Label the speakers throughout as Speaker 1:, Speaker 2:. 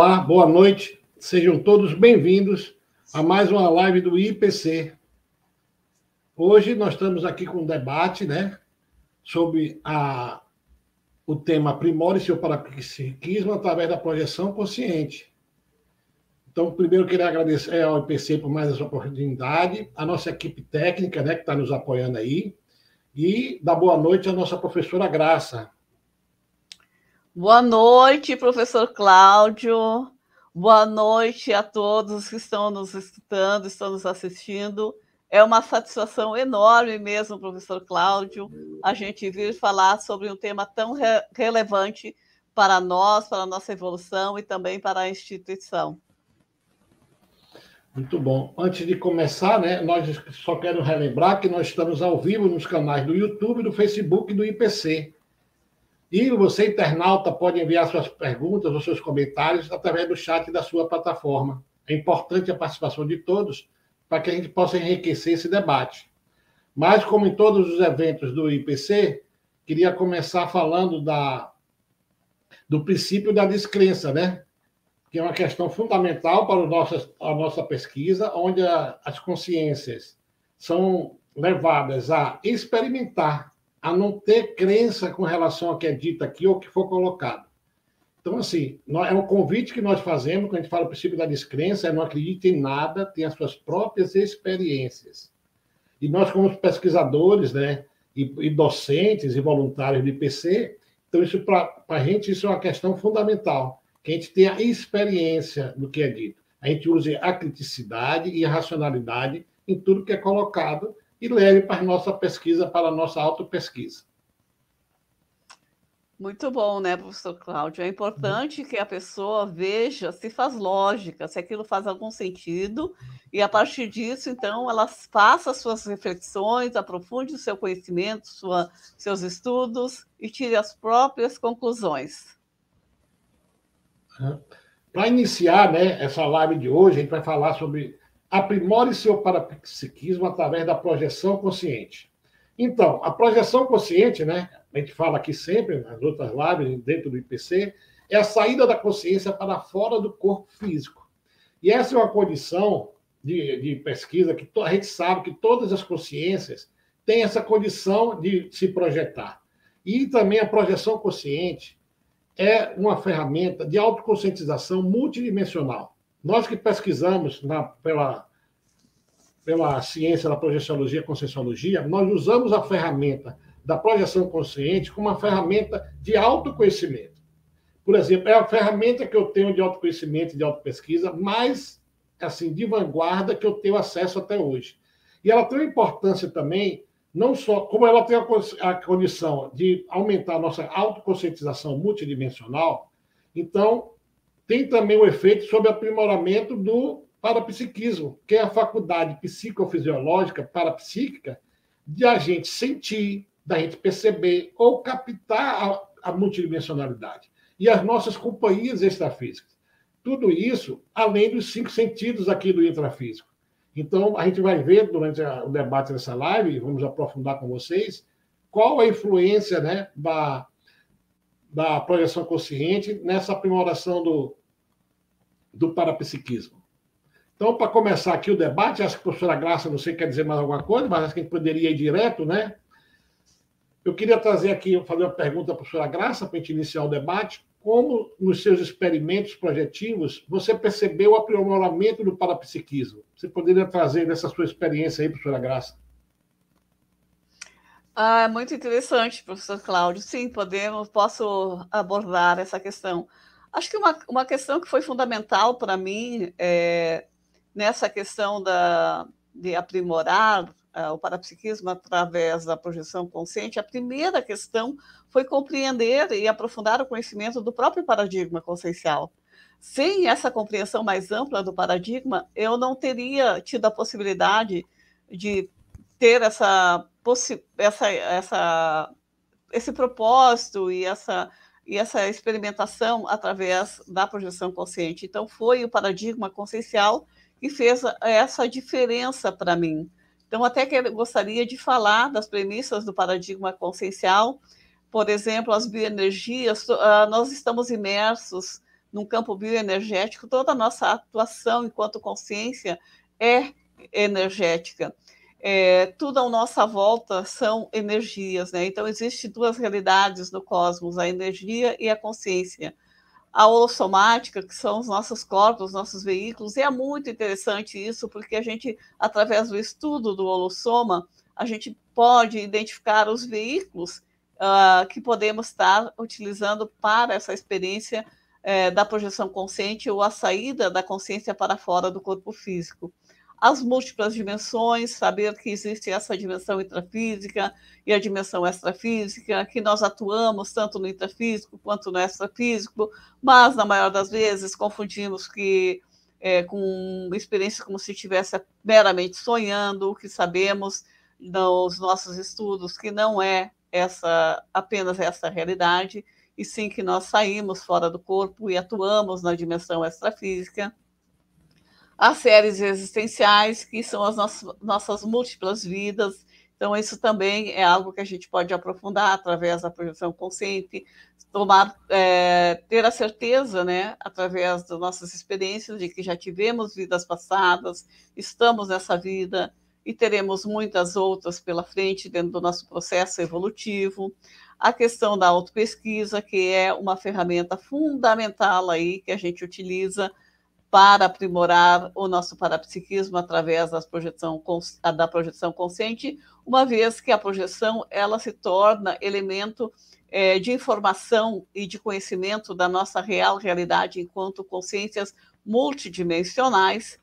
Speaker 1: Olá, boa noite. Sejam todos bem-vindos a mais uma live do IPC. Hoje nós estamos aqui com um debate, né, sobre a, o tema Aprimore seu parapsiquismo através da projeção consciente. Então, primeiro queria agradecer ao IPC por mais essa oportunidade, a nossa equipe técnica, né, que está nos apoiando aí, e dar boa noite à nossa professora Graça.
Speaker 2: Boa noite, professor Cláudio. Boa noite a todos que estão nos escutando, estão nos assistindo. É uma satisfação enorme mesmo, professor Cláudio, a gente vir falar sobre um tema tão re relevante para nós, para a nossa evolução e também para a instituição.
Speaker 1: Muito bom. Antes de começar, né, nós só quero relembrar que nós estamos ao vivo nos canais do YouTube, do Facebook e do IPC. E você, internauta, pode enviar suas perguntas ou seus comentários através do chat da sua plataforma. É importante a participação de todos para que a gente possa enriquecer esse debate. Mas, como em todos os eventos do IPC, queria começar falando da, do princípio da descrença, né? que é uma questão fundamental para a nossa pesquisa, onde as consciências são levadas a experimentar a não ter crença com relação ao que é dito aqui ou que for colocado. Então, assim, é um convite que nós fazemos, quando a gente fala o princípio da descrença, é não acredite em nada, tem as suas próprias experiências. E nós, como pesquisadores, né, e, e docentes e voluntários do IPC, então isso para a gente isso é uma questão fundamental, que a gente tenha experiência do que é dito. A gente use a criticidade e a racionalidade em tudo que é colocado e leve para a nossa pesquisa, para a nossa autopesquisa.
Speaker 2: Muito bom, né, professor Cláudio? É importante que a pessoa veja se faz lógica, se aquilo faz algum sentido, e a partir disso, então, ela faça suas reflexões, aprofunde o seu conhecimento, sua, seus estudos e tire as próprias conclusões.
Speaker 1: Para iniciar né, essa live de hoje, a gente vai falar sobre aprimore seu parapsiquismo através da projeção consciente. Então, a projeção consciente, né, a gente fala aqui sempre, nas outras lives, dentro do IPC, é a saída da consciência para fora do corpo físico. E essa é uma condição de, de pesquisa que a gente sabe que todas as consciências têm essa condição de se projetar. E também a projeção consciente é uma ferramenta de autoconscientização multidimensional. Nós que pesquisamos na, pela, pela ciência da projeciologia e conscienciologia, nós usamos a ferramenta da projeção consciente como uma ferramenta de autoconhecimento. Por exemplo, é a ferramenta que eu tenho de autoconhecimento e de autopesquisa mais assim de vanguarda que eu tenho acesso até hoje. E ela tem uma importância também, não só como ela tem a, condição de aumentar a nossa autoconscientização multidimensional, então tem também o efeito sobre aprimoramento do parapsiquismo, que é a faculdade psicofisiológica parapsíquica de a gente sentir, da gente perceber ou captar a, a multidimensionalidade. E as nossas companhias extrafísicas. Tudo isso além dos cinco sentidos aqui do intrafísico. Então, a gente vai ver durante o debate dessa live, vamos aprofundar com vocês, qual a influência né, da, da projeção consciente nessa aprimoração do, do parapsiquismo. Então, para começar aqui o debate, acho que a professora Graça, não sei quer dizer mais alguma coisa, mas acho que a gente poderia ir direto, né? Eu queria trazer aqui, fazer uma pergunta à professora Graça, para a gente iniciar o debate. Como, nos seus experimentos projetivos, você percebeu o aprimoramento do parapsiquismo? Você poderia trazer dessa sua experiência aí, professora Graça?
Speaker 2: Ah, muito interessante, professor Cláudio. Sim, podemos, posso abordar essa questão. Acho que uma, uma questão que foi fundamental para mim é, nessa questão da, de aprimorar uh, o parapsiquismo através da projeção consciente, a primeira questão foi compreender e aprofundar o conhecimento do próprio paradigma consciencial. Sem essa compreensão mais ampla do paradigma, eu não teria tido a possibilidade de ter essa, essa, essa, esse propósito e essa e essa experimentação através da projeção consciente. Então, foi o paradigma consciencial que fez essa diferença para mim. Então, até que eu gostaria de falar das premissas do paradigma consciencial, por exemplo, as bioenergias, ah, nós estamos imersos num campo bioenergético, toda a nossa atuação enquanto consciência é energética. É, tudo à nossa volta são energias, né? Então, existem duas realidades no cosmos, a energia e a consciência. A holossomática, que são os nossos corpos, os nossos veículos, e é muito interessante isso, porque a gente, através do estudo do holossoma, a gente pode identificar os veículos uh, que podemos estar utilizando para essa experiência uh, da projeção consciente ou a saída da consciência para fora do corpo físico as múltiplas dimensões, saber que existe essa dimensão intrafísica e a dimensão extrafísica, que nós atuamos tanto no intrafísico quanto no extrafísico, mas na maior das vezes confundimos que é, com experiência como se estivesse meramente sonhando, o que sabemos nos nossos estudos que não é essa apenas essa realidade, e sim que nós saímos fora do corpo e atuamos na dimensão extrafísica as séries existenciais, que são as nossas, nossas múltiplas vidas. Então, isso também é algo que a gente pode aprofundar através da projeção consciente, tomar, é, ter a certeza, né, através das nossas experiências, de que já tivemos vidas passadas, estamos nessa vida e teremos muitas outras pela frente dentro do nosso processo evolutivo. A questão da autopesquisa, que é uma ferramenta fundamental aí que a gente utiliza para aprimorar o nosso parapsiquismo através projeção, da projeção consciente, uma vez que a projeção ela se torna elemento é, de informação e de conhecimento da nossa real realidade enquanto consciências multidimensionais,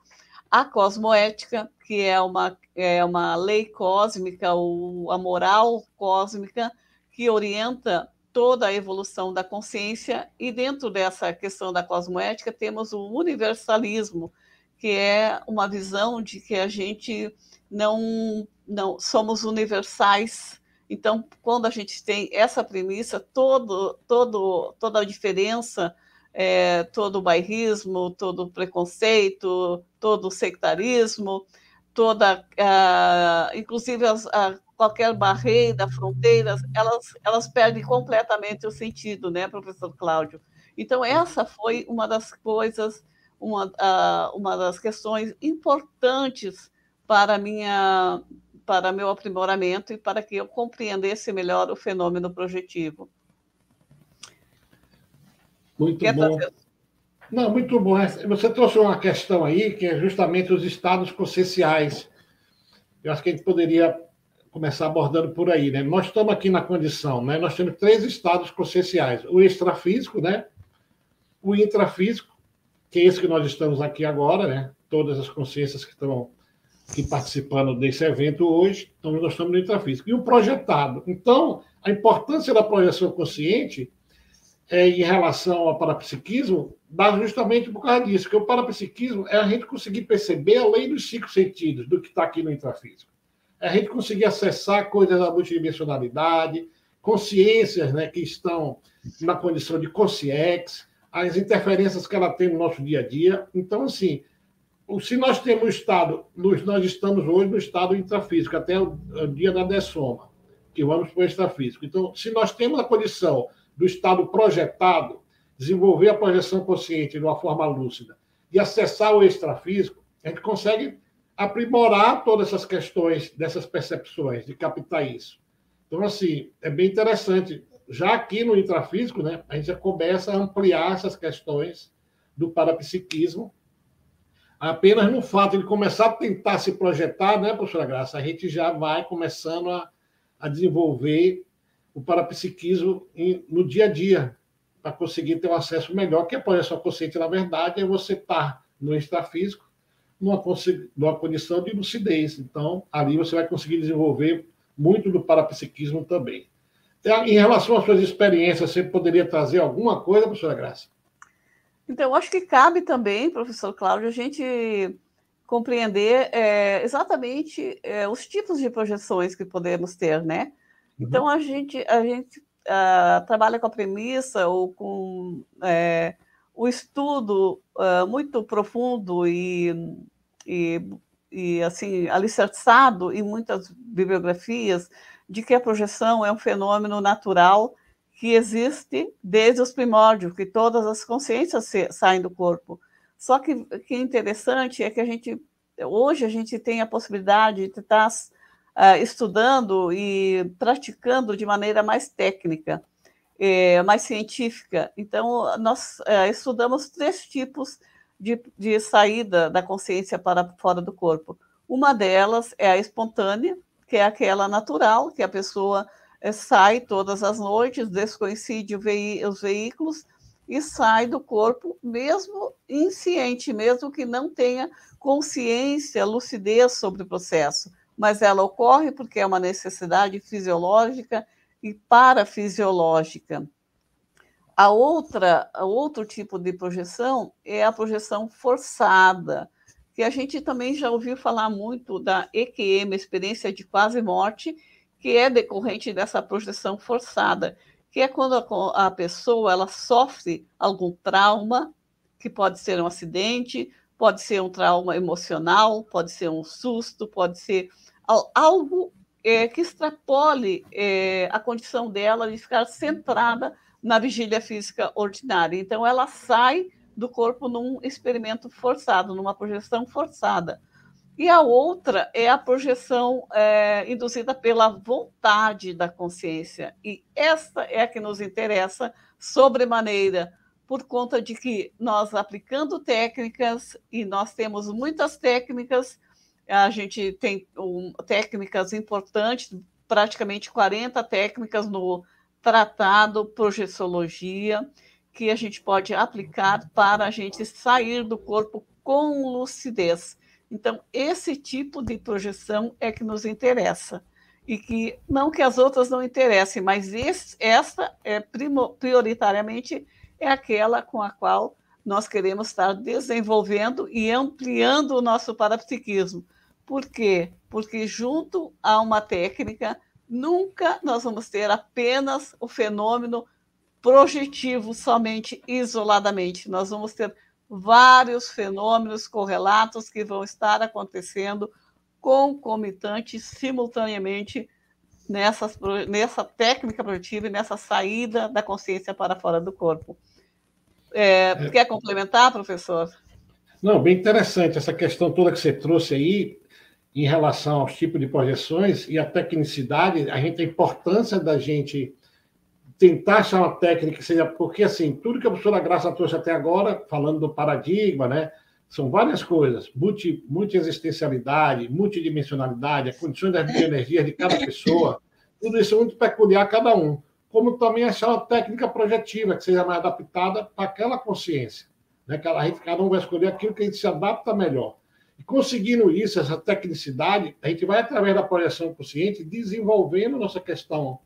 Speaker 2: a cosmoética, que é uma, é uma lei cósmica, ou a moral cósmica, que orienta toda a evolução da consciência, e dentro dessa questão da cosmoética temos o universalismo, que é uma visão de que a gente não, não somos universais. Então, quando a gente tem essa premissa, todo, todo, toda a diferença, é, todo o bairrismo, todo o preconceito, todo o sectarismo, toda, uh, inclusive as, a, qualquer barreira, fronteiras, elas, elas perdem completamente o sentido, né, professor Cláudio? Então, essa foi uma das coisas, uma, uh, uma das questões importantes para, minha, para meu aprimoramento e para que eu compreendesse melhor o fenômeno projetivo.
Speaker 1: Muito Quer bom. Trazer... Não, muito bom. Você trouxe uma questão aí, que é justamente os estados conscienciais. Eu acho que a gente poderia começar abordando por aí, né? Nós estamos aqui na condição, né? Nós temos três estados conscienciais: o extrafísico, né? O intrafísico, que é esse que nós estamos aqui agora, né? Todas as consciências que estão aqui participando desse evento hoje, então nós estamos no intrafísico. E o projetado. Então, a importância da projeção consciente é, em relação ao parapsiquismo dá justamente por causa disso, que o parapsiquismo é a gente conseguir perceber além dos cinco sentidos do que está aqui no intrafísico a gente conseguir acessar coisas da multidimensionalidade, consciências né, que estão na condição de consciex, as interferências que ela tem no nosso dia a dia. Então, assim, se nós temos estado, nós estamos hoje no estado intrafísico, até o, dia da dessoma, que vamos para o extrafísico. Então, se nós temos a condição do estado projetado, desenvolver a projeção consciente de uma forma lúcida e acessar o extrafísico, a gente consegue aprimorar todas essas questões dessas percepções, de captar isso. Então, assim, é bem interessante. Já aqui no intrafísico, né, a gente já começa a ampliar essas questões do parapsiquismo. Apenas no fato de começar a tentar se projetar, né, professora Graça, a gente já vai começando a, a desenvolver o parapsiquismo em, no dia a dia, para conseguir ter um acesso melhor, que a projeção consciente, na verdade, é você estar tá no extrafísico, numa, numa condição de lucidez. Então, ali você vai conseguir desenvolver muito do parapsiquismo também. Em relação às suas experiências, você poderia trazer alguma coisa, professora Graça?
Speaker 2: Então, acho que cabe também, professor Cláudio, a gente compreender é, exatamente é, os tipos de projeções que podemos ter, né? Uhum. Então, a gente, a gente uh, trabalha com a premissa ou com é, o estudo uh, muito profundo e, e, e, assim alicerçado em muitas bibliografias de que a projeção é um fenômeno natural que existe desde os primórdios, que todas as consciências saem do corpo. Só que que é interessante é que a gente hoje a gente tem a possibilidade de estar uh, estudando e praticando de maneira mais técnica, é, mais científica. Então, nós uh, estudamos três tipos de, de saída da consciência para fora do corpo. Uma delas é a espontânea, que é aquela natural, que a pessoa é, sai todas as noites, descoincide os veículos e sai do corpo, mesmo insciente, mesmo que não tenha consciência, lucidez sobre o processo. Mas ela ocorre porque é uma necessidade fisiológica e parafisiológica. A outra, a outro tipo de projeção é a projeção forçada, que a gente também já ouviu falar muito da EQM, experiência de quase morte, que é decorrente dessa projeção forçada, que é quando a, a pessoa ela sofre algum trauma, que pode ser um acidente, pode ser um trauma emocional, pode ser um susto, pode ser algo é, que extrapole é, a condição dela de ficar centrada na vigília física ordinária. Então, ela sai do corpo num experimento forçado, numa projeção forçada. E a outra é a projeção é, induzida pela vontade da consciência. E essa é a que nos interessa sobremaneira, por conta de que nós aplicando técnicas, e nós temos muitas técnicas, a gente tem um, técnicas importantes, praticamente 40 técnicas no tratado Projeciologia, que a gente pode aplicar para a gente sair do corpo com lucidez então, esse tipo de projeção é que nos interessa. E que, não que as outras não interessem, mas esse, essa é prioritariamente é aquela com a qual nós queremos estar desenvolvendo e ampliando o nosso parapsiquismo. Por quê? Porque junto a uma técnica, nunca nós vamos ter apenas o fenômeno projetivo somente isoladamente. Nós vamos ter vários fenômenos correlatos que vão estar acontecendo concomitantes, simultaneamente, nessa, nessa técnica projetiva e nessa saída da consciência para fora do corpo. É, é. Quer complementar, professor?
Speaker 1: Não, bem interessante essa questão toda que você trouxe aí em relação aos tipos de projeções e a tecnicidade, a gente a importância da gente tentar achar uma técnica que seja. Porque, assim, tudo que a professora Graça trouxe até agora, falando do paradigma, né? São várias coisas: multi, multi-existencialidade, multidimensionalidade, as condições das energias de cada pessoa, tudo isso é muito peculiar a cada um. Como também achar uma técnica projetiva que seja mais adaptada para aquela consciência. Né? Que a gente, cada um vai escolher aquilo que a gente se adapta melhor. E conseguindo isso, essa tecnicidade, a gente vai, através da projeção consciente, desenvolvendo nossa questão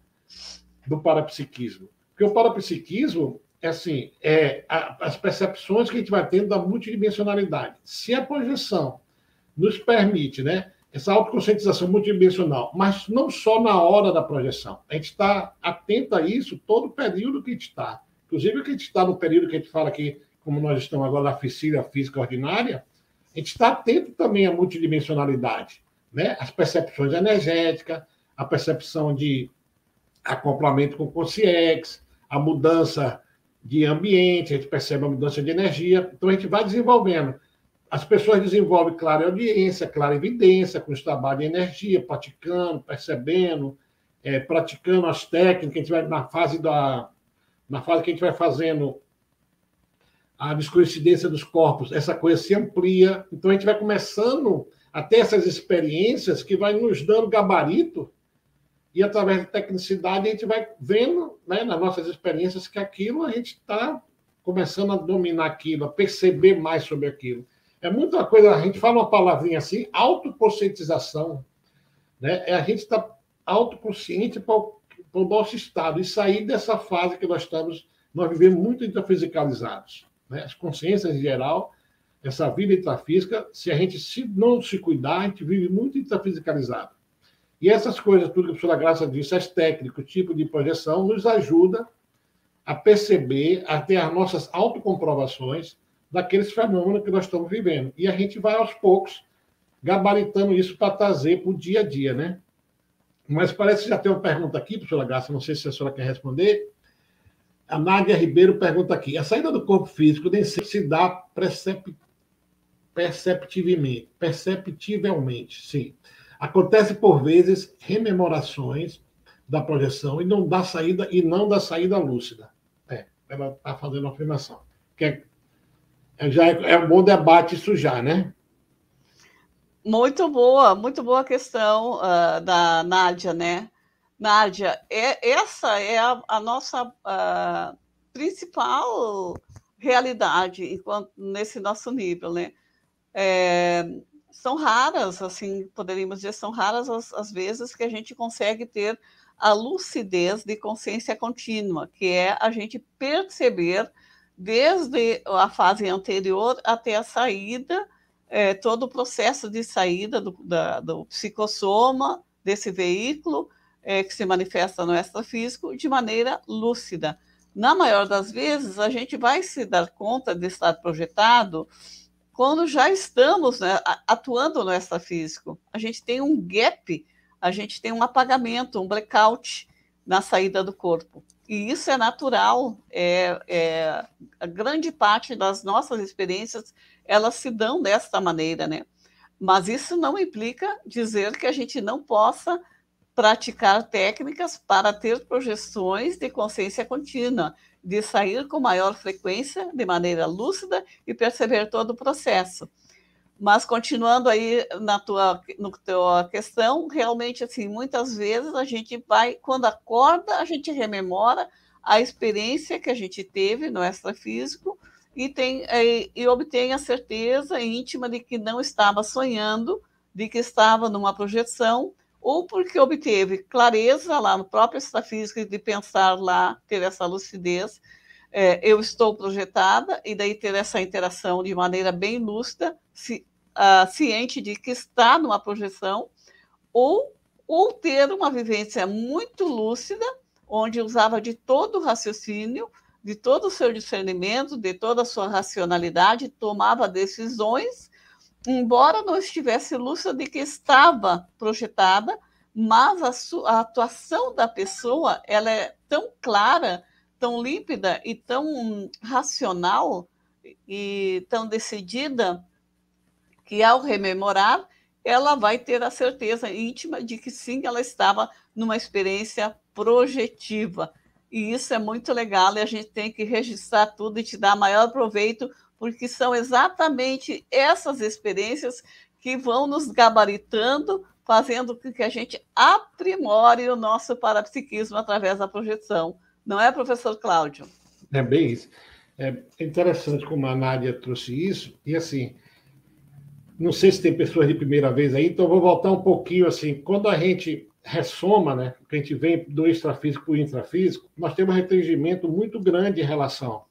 Speaker 1: do parapsiquismo. Porque o parapsiquismo é assim, é a, as percepções que a gente vai tendo da multidimensionalidade. Se a projeção nos permite, né, essa autoconscientização multidimensional, mas não só na hora da projeção. A gente está atento a isso todo o período que a gente está. Inclusive, que a gente está no período que a gente fala aqui, como nós estamos agora na oficina física ordinária, gente está atento também à multidimensionalidade, né? As percepções energéticas, a percepção de acoplamento com o consciex, a mudança de ambiente, a gente percebe a mudança de energia, então a gente vai desenvolvendo. As pessoas desenvolvem clara audiência, clara evidência, com os trabalhos de energia, praticando, percebendo, é, praticando as técnicas, a gente vai na fase da na fase que a gente vai fazendo a descoincidência dos corpos, essa coisa se amplia, então a gente vai começando a ter essas experiências que vai nos dando gabarito e através da tecnicidade a gente vai vendo, né, nas nossas experiências, que aquilo a gente está começando a dominar aquilo, a perceber mais sobre aquilo. É muita coisa, a gente fala uma palavrinha assim, autoconscientização. Né? É a gente estar tá autoconsciente para o, nosso estado e sair dessa fase que nós estamos, nós vivemos muito intrafisicalizados. Né? As consciências em geral, essa vida intrafísica, se a gente se, não se cuidar, a gente vive muito intrafisicalizado. E essas coisas, tudo que a professora Graça disse, as técnicas, o tipo de projeção, nos ajuda a perceber, a ter as nossas autocomprovações daqueles fenômenos que nós estamos vivendo. E a gente vai, aos poucos, gabaritando isso para trazer para o dia a dia, né? Mas parece que já tem uma pergunta aqui, professora Graça, não sei se a senhora quer responder, A Nádia Ribeiro pergunta aqui: a saída do corpo físico nem sempre se dá percep... perceptivelmente, perceptivelmente, sim. Acontece por vezes rememorações da projeção e não dá saída e não dá saída lúcida. É, ela está fazendo uma afirmação. Que é, é, já é, é um bom debate isso já, né?
Speaker 2: Muito boa, muito boa questão uh, da Nádia, né? Nádia, é, essa é a, a nossa a principal realidade enquanto nesse nosso nível, né? É, são raras, assim, poderíamos dizer, são raras as, as vezes que a gente consegue ter a lucidez de consciência contínua, que é a gente perceber desde a fase anterior até a saída, é, todo o processo de saída do, da, do psicossoma desse veículo é, que se manifesta no extrafísico de maneira lúcida. Na maior das vezes, a gente vai se dar conta de estar projetado quando já estamos né, atuando no extrafísico. A gente tem um gap, a gente tem um apagamento, um blackout na saída do corpo. E isso é natural, é, é, a grande parte das nossas experiências, elas se dão desta maneira, né? Mas isso não implica dizer que a gente não possa praticar técnicas para ter projeções de consciência contínua, de sair com maior frequência, de maneira lúcida e perceber todo o processo. Mas continuando aí na tua, no tua questão, realmente assim, muitas vezes a gente vai, quando acorda, a gente rememora a experiência que a gente teve no extrafísico e tem e, e obtém a certeza íntima de que não estava sonhando, de que estava numa projeção ou porque obteve clareza lá no próprio extrafísico de pensar lá, ter essa lucidez, é, eu estou projetada, e daí ter essa interação de maneira bem lúcida, se, uh, ciente de que está numa projeção, ou, ou ter uma vivência muito lúcida, onde usava de todo o raciocínio, de todo o seu discernimento, de toda a sua racionalidade, tomava decisões embora não estivesse lúcida de que estava projetada, mas a, a atuação da pessoa ela é tão clara, tão límpida e tão racional e tão decidida que ao rememorar ela vai ter a certeza íntima de que sim, ela estava numa experiência projetiva. E isso é muito legal e a gente tem que registrar tudo e te dar maior proveito porque são exatamente essas experiências que vão nos gabaritando, fazendo com que a gente aprimore o nosso parapsiquismo através da projeção. Não é, professor Cláudio?
Speaker 1: É bem isso. É interessante como a Nádia trouxe isso, e assim, não sei se tem pessoas de primeira vez aí, então vou voltar um pouquinho assim. Quando a gente ressoma, né, que a gente vem do extrafísico para o intrafísico, nós temos um retangimento muito grande em relação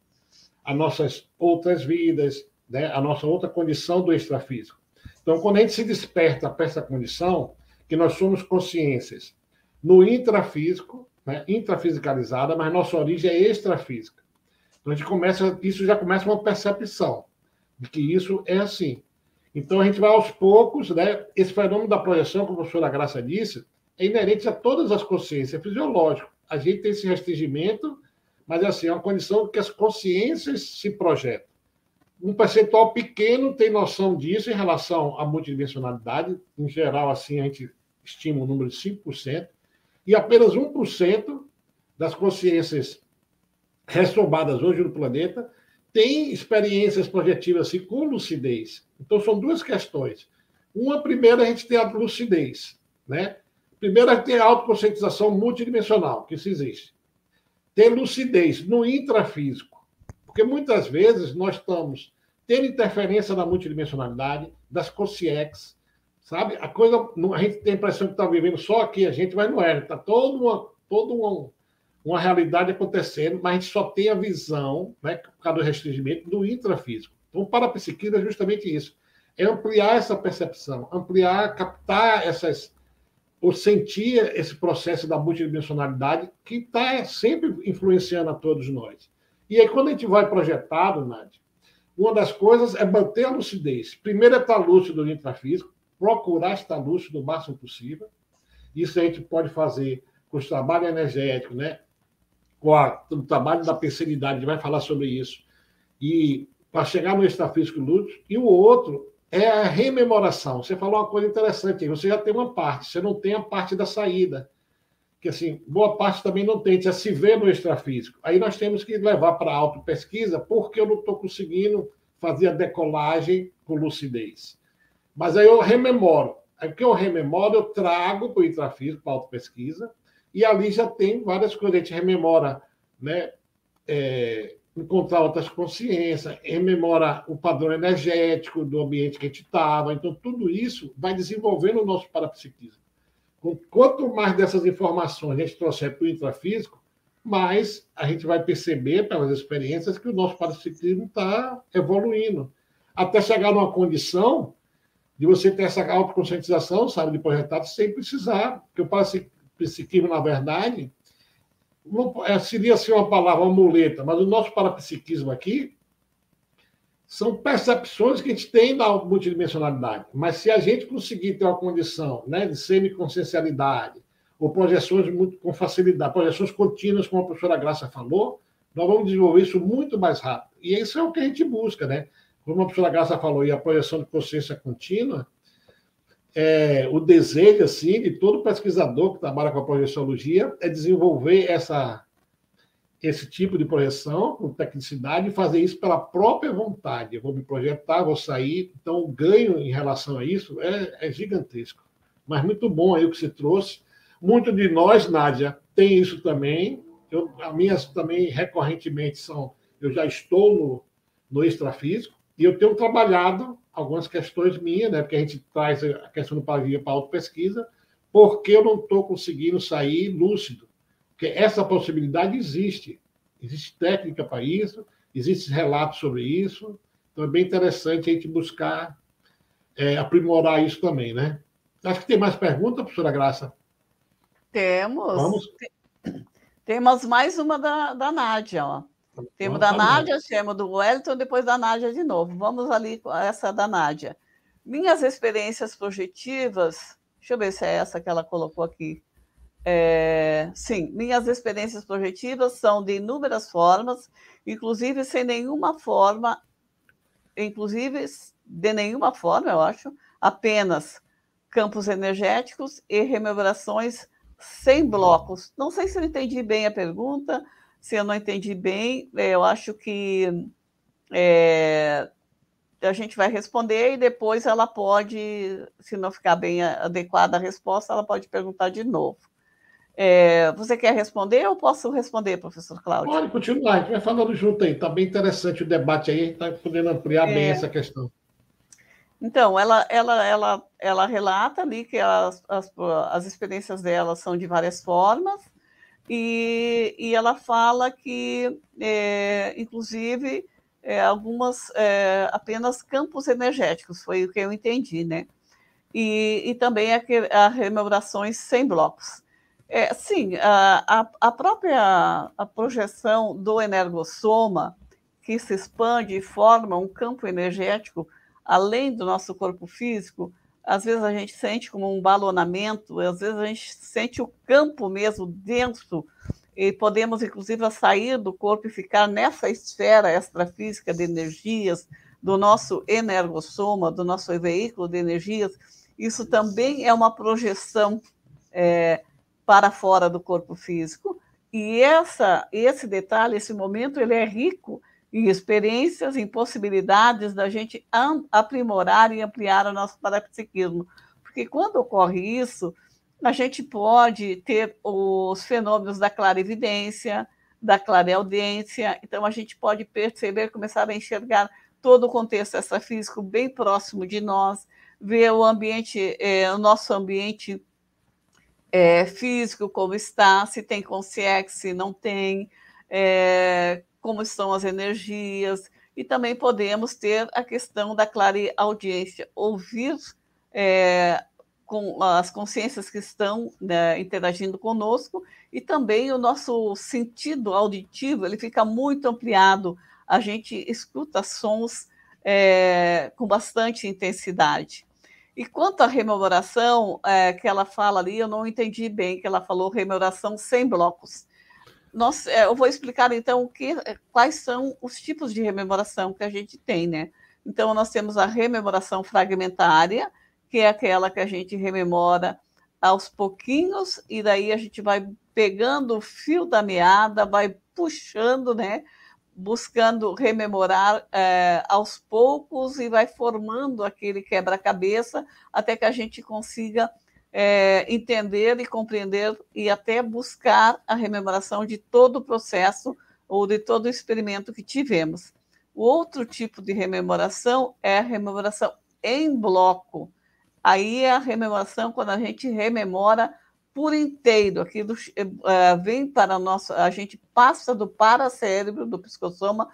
Speaker 1: as nossas outras vidas, né? a nossa outra condição do extrafísico. Então, quando a gente se desperta para essa condição, que nós somos consciências no intrafísico, né? intrafisicalizada, mas nossa origem é extrafísica. Então, a gente começa, isso já começa uma percepção de que isso é assim. Então, a gente vai aos poucos, né? esse fenômeno da projeção, como a professora Graça disse, é inerente a todas as consciências, é fisiológico. A gente tem esse restringimento mas assim, é uma condição que as consciências se projetam. Um percentual pequeno tem noção disso em relação à multidimensionalidade, em geral, assim, a gente estima o número de 5%, e apenas 1% das consciências ressombadas hoje no planeta tem experiências projetivas assim, com lucidez. Então, são duas questões. Uma, primeira, a gente tem a lucidez. Né? Primeiro, a gente tem a autoconscientização multidimensional, que isso existe ter lucidez no intrafísico. Porque muitas vezes nós estamos tendo interferência na multidimensionalidade, das consciex, sabe? A coisa, a gente tem a impressão que está vivendo só aqui, a gente, mas não é. Está toda uma, toda uma, uma realidade acontecendo, mas a gente só tem a visão, né, por causa do restringimento, do intrafísico. Então, para a psiquia é justamente isso. É ampliar essa percepção, ampliar, captar essas ou sentia esse processo da multidimensionalidade que está sempre influenciando a todos nós. E aí, quando a gente vai projetado, Nádia, uma das coisas é manter a lucidez. Primeiro é estar lúcido no intrafísico, procurar estar lúcido o máximo possível. Isso a gente pode fazer com os trabalhos energéticos, né? com a, o trabalho da pensilidade, a gente vai falar sobre isso, e para chegar no extrafísico lúdico, e o outro é a rememoração. Você falou uma coisa interessante, você já tem uma parte, você não tem a parte da saída, que assim, boa parte também não tem, já se vê no extrafísico. Aí nós temos que levar para a auto-pesquisa, porque eu não estou conseguindo fazer a decolagem com lucidez. Mas aí eu rememoro. Aí o que eu rememoro, eu trago para o intrafísico, para a auto-pesquisa, e ali já tem várias coisas. A gente rememora né, é, encontrar outras consciências, rememora o padrão energético do ambiente que a gente estava. Então, tudo isso vai desenvolvendo o nosso parapsiquismo. Quanto mais dessas informações a gente trouxer para o intrafísico, mais a gente vai perceber, pelas experiências, que o nosso parapsiquismo está evoluindo. Até chegar numa condição de você ter essa autoconscientização, sabe, de projetado, sem precisar, porque o parapsiquismo, na verdade, não, é, seria assim uma palavra, uma muleta, mas o nosso parapsiquismo aqui são percepções que a gente tem da multidimensionalidade. Mas se a gente conseguir ter uma condição né, de semiconsciencialidade, ou projeções muito com facilidade, projeções contínuas, como a professora Graça falou, nós vamos desenvolver isso muito mais rápido. E isso é o que a gente busca, né? Como a professora Graça falou, e a projeção de consciência contínua, é, o desejo, assim, de todo pesquisador que trabalha com a projeciologia é desenvolver essa, esse tipo de projeção com tecnicidade e fazer isso pela própria vontade. Eu vou me projetar, vou sair. Então, o ganho em relação a isso é, é gigantesco. Mas muito bom aí o que você trouxe. Muito de nós, Nádia, tem isso também. Eu, as minhas também, recorrentemente, são... Eu já estou no, no extrafísico e eu tenho trabalhado algumas questões minhas, né? Porque a gente traz a questão do pavio para a auto-pesquisa, porque eu não estou conseguindo sair lúcido. Porque essa possibilidade existe. Existe técnica para isso, existem relatos sobre isso. Então é bem interessante a gente buscar é, aprimorar isso também, né? Acho que tem mais perguntas, professora Graça?
Speaker 2: Temos. Vamos. Temos mais uma da, da Nádia, ó. Temos da Nádia, temos do Wellington, depois da Nádia de novo. Vamos ali com essa da Nádia. Minhas experiências projetivas, deixa eu ver se é essa que ela colocou aqui. É, sim, minhas experiências projetivas são de inúmeras formas, inclusive sem nenhuma forma, inclusive de nenhuma forma, eu acho, apenas campos energéticos e rememorações sem blocos. Não sei se eu entendi bem a pergunta, se eu não entendi bem, é, eu acho que é, a gente vai responder e depois ela pode, se não ficar bem adequada a resposta, ela pode perguntar de novo. É, você quer responder ou posso responder, professor Cláudio?
Speaker 1: Pode continuar, a gente vai falando junto aí. Está bem interessante o debate aí, está podendo ampliar é... bem essa questão.
Speaker 2: Então, ela, ela, ela, ela relata ali que as, as, as experiências dela são de várias formas, e, e ela fala que, é, inclusive, é, algumas é, apenas campos energéticos, foi o que eu entendi, né? E, e também a, a rememorações sem blocos. É, sim, a, a própria a projeção do energossoma, que se expande e forma um campo energético além do nosso corpo físico, às vezes a gente sente como um balonamento, às vezes a gente sente o campo mesmo denso, e podemos, inclusive, sair do corpo e ficar nessa esfera extrafísica de energias, do nosso energossoma, do nosso veículo de energias. Isso também é uma projeção é, para fora do corpo físico. E essa, esse detalhe, esse momento, ele é rico em experiências, em possibilidades da gente aprimorar e ampliar o nosso parapsiquismo. Porque quando ocorre isso, a gente pode ter os fenômenos da clarividência, da clareaudiência, então a gente pode perceber, começar a enxergar todo o contexto extrafísico bem próximo de nós, ver o ambiente, é, o nosso ambiente é, físico como está, se tem consciência, se não tem, é, como estão as energias, e também podemos ter a questão da audiência, ouvir é, com as consciências que estão né, interagindo conosco, e também o nosso sentido auditivo, ele fica muito ampliado, a gente escuta sons é, com bastante intensidade. E quanto à rememoração, é, que ela fala ali, eu não entendi bem, que ela falou rememoração sem blocos. Nós, é, eu vou explicar então o que, quais são os tipos de rememoração que a gente tem, né? Então, nós temos a rememoração fragmentária, que é aquela que a gente rememora aos pouquinhos, e daí a gente vai pegando o fio da meada, vai puxando, né? Buscando rememorar é, aos poucos e vai formando aquele quebra-cabeça até que a gente consiga é, entender e compreender e até buscar a rememoração de todo o processo ou de todo o experimento que tivemos. O outro tipo de rememoração é a rememoração em bloco. Aí é a rememoração quando a gente rememora por inteiro, aquilo uh, vem para a nossa, a gente passa do paracérebro, do psicossoma,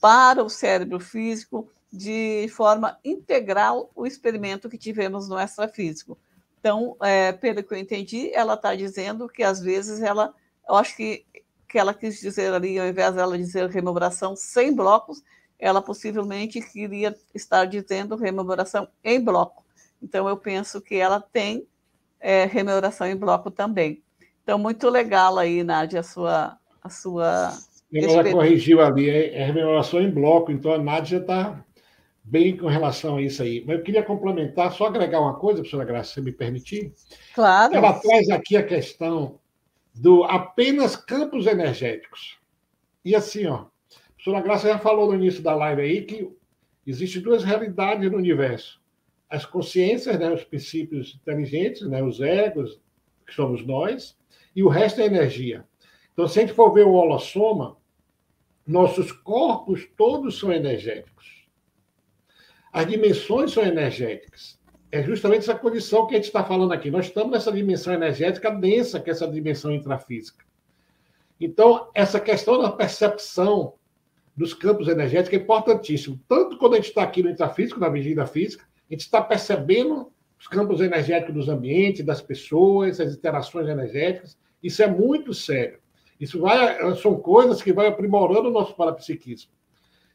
Speaker 2: para o cérebro físico de forma integral o experimento que tivemos no extrafísico. Então, é, pelo que eu entendi, ela está dizendo que às vezes ela, eu acho que, que ela quis dizer ali, ao invés dela dizer rememoração sem blocos, ela possivelmente queria estar dizendo rememoração em bloco. Então, eu penso que ela tem é, rememoração em bloco também. Então, muito legal aí, Nádia, a sua. A sua
Speaker 1: ela corrigiu ali, é, é rememoração em bloco, então a Nádia está bem com relação a isso aí. Mas eu queria complementar, só agregar uma coisa, professora Graça, se me permitir.
Speaker 2: Claro.
Speaker 1: Ela traz aqui a questão do apenas campos energéticos. E assim, ó, professora Graça já falou no início da live aí que existem duas realidades no universo. As consciências, né, os princípios inteligentes, né, os egos, que somos nós, e o resto é energia. Então, se a gente for ver o holossoma, nossos corpos todos são energéticos. As dimensões são energéticas. É justamente essa condição que a gente está falando aqui. Nós estamos nessa dimensão energética densa, que é essa dimensão intrafísica. Então, essa questão da percepção dos campos energéticos é importantíssimo. Tanto quando a gente está aqui no intrafísico, na vigília física, a gente está percebendo os campos energéticos dos ambientes, das pessoas, as interações energéticas. Isso é muito sério. Isso vai, são coisas que vão aprimorando o nosso parapsiquismo.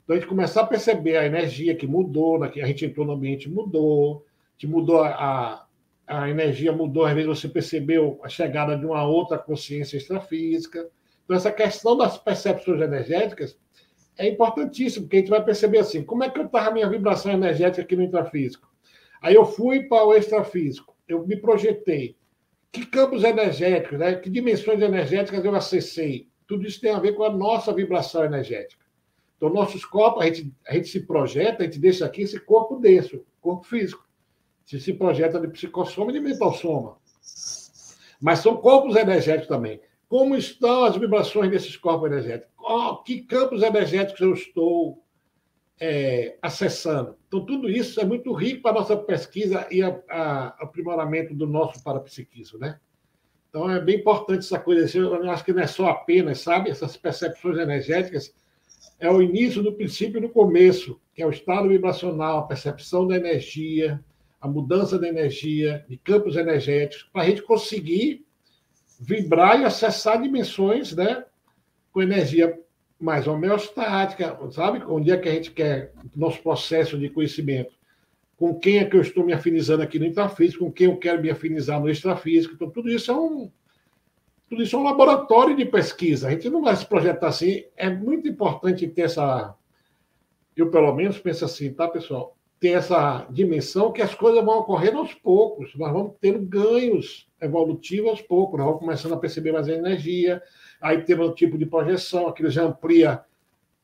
Speaker 1: Então, a gente começar a perceber a energia que mudou, que a gente entrou no ambiente, mudou, que mudou a, a energia, mudou, às vezes você percebeu a chegada de uma outra consciência extrafísica. Então, essa questão das percepções energéticas é importantíssimo, porque a gente vai perceber assim, como é que eu estava a minha vibração energética aqui no intrafísico? Aí eu fui para o extrafísico, eu me projetei. Que campos energéticos, né? que dimensões energéticas eu acessei? Tudo isso tem a ver com a nossa vibração energética. Então, nossos corpos, a gente, a gente se projeta, a gente deixa aqui esse corpo denso, corpo físico. Se se projeta de psicossoma e de mentalsoma. Mas são corpos energéticos também. Como estão as vibrações desses corpos energéticos? Oh, que campos energéticos eu estou é, acessando? Então, tudo isso é muito rico para a nossa pesquisa e a, a, aprimoramento do nosso parapsiquismo, né? Então, é bem importante essa coisa. Eu acho que não é só apenas, sabe? Essas percepções energéticas é o início do princípio no começo, que é o estado vibracional, a percepção da energia, a mudança da energia, de campos energéticos, para a gente conseguir vibrar e acessar dimensões né, com energia mais homeostática, sabe? Onde é que a gente quer nosso processo de conhecimento? Com quem é que eu estou me afinizando aqui no intrafísico, com quem eu quero me afinizar no extrafísico. Então, tudo isso é um, tudo isso é um laboratório de pesquisa. A gente não vai se projetar assim. É muito importante ter essa. Eu, pelo menos, penso assim, tá, pessoal? Ter essa dimensão que as coisas vão ocorrendo aos poucos. Nós vamos tendo ganhos evolutivos aos poucos. Nós vamos começando a perceber mais energia. Aí temos um tipo de projeção, aquilo já amplia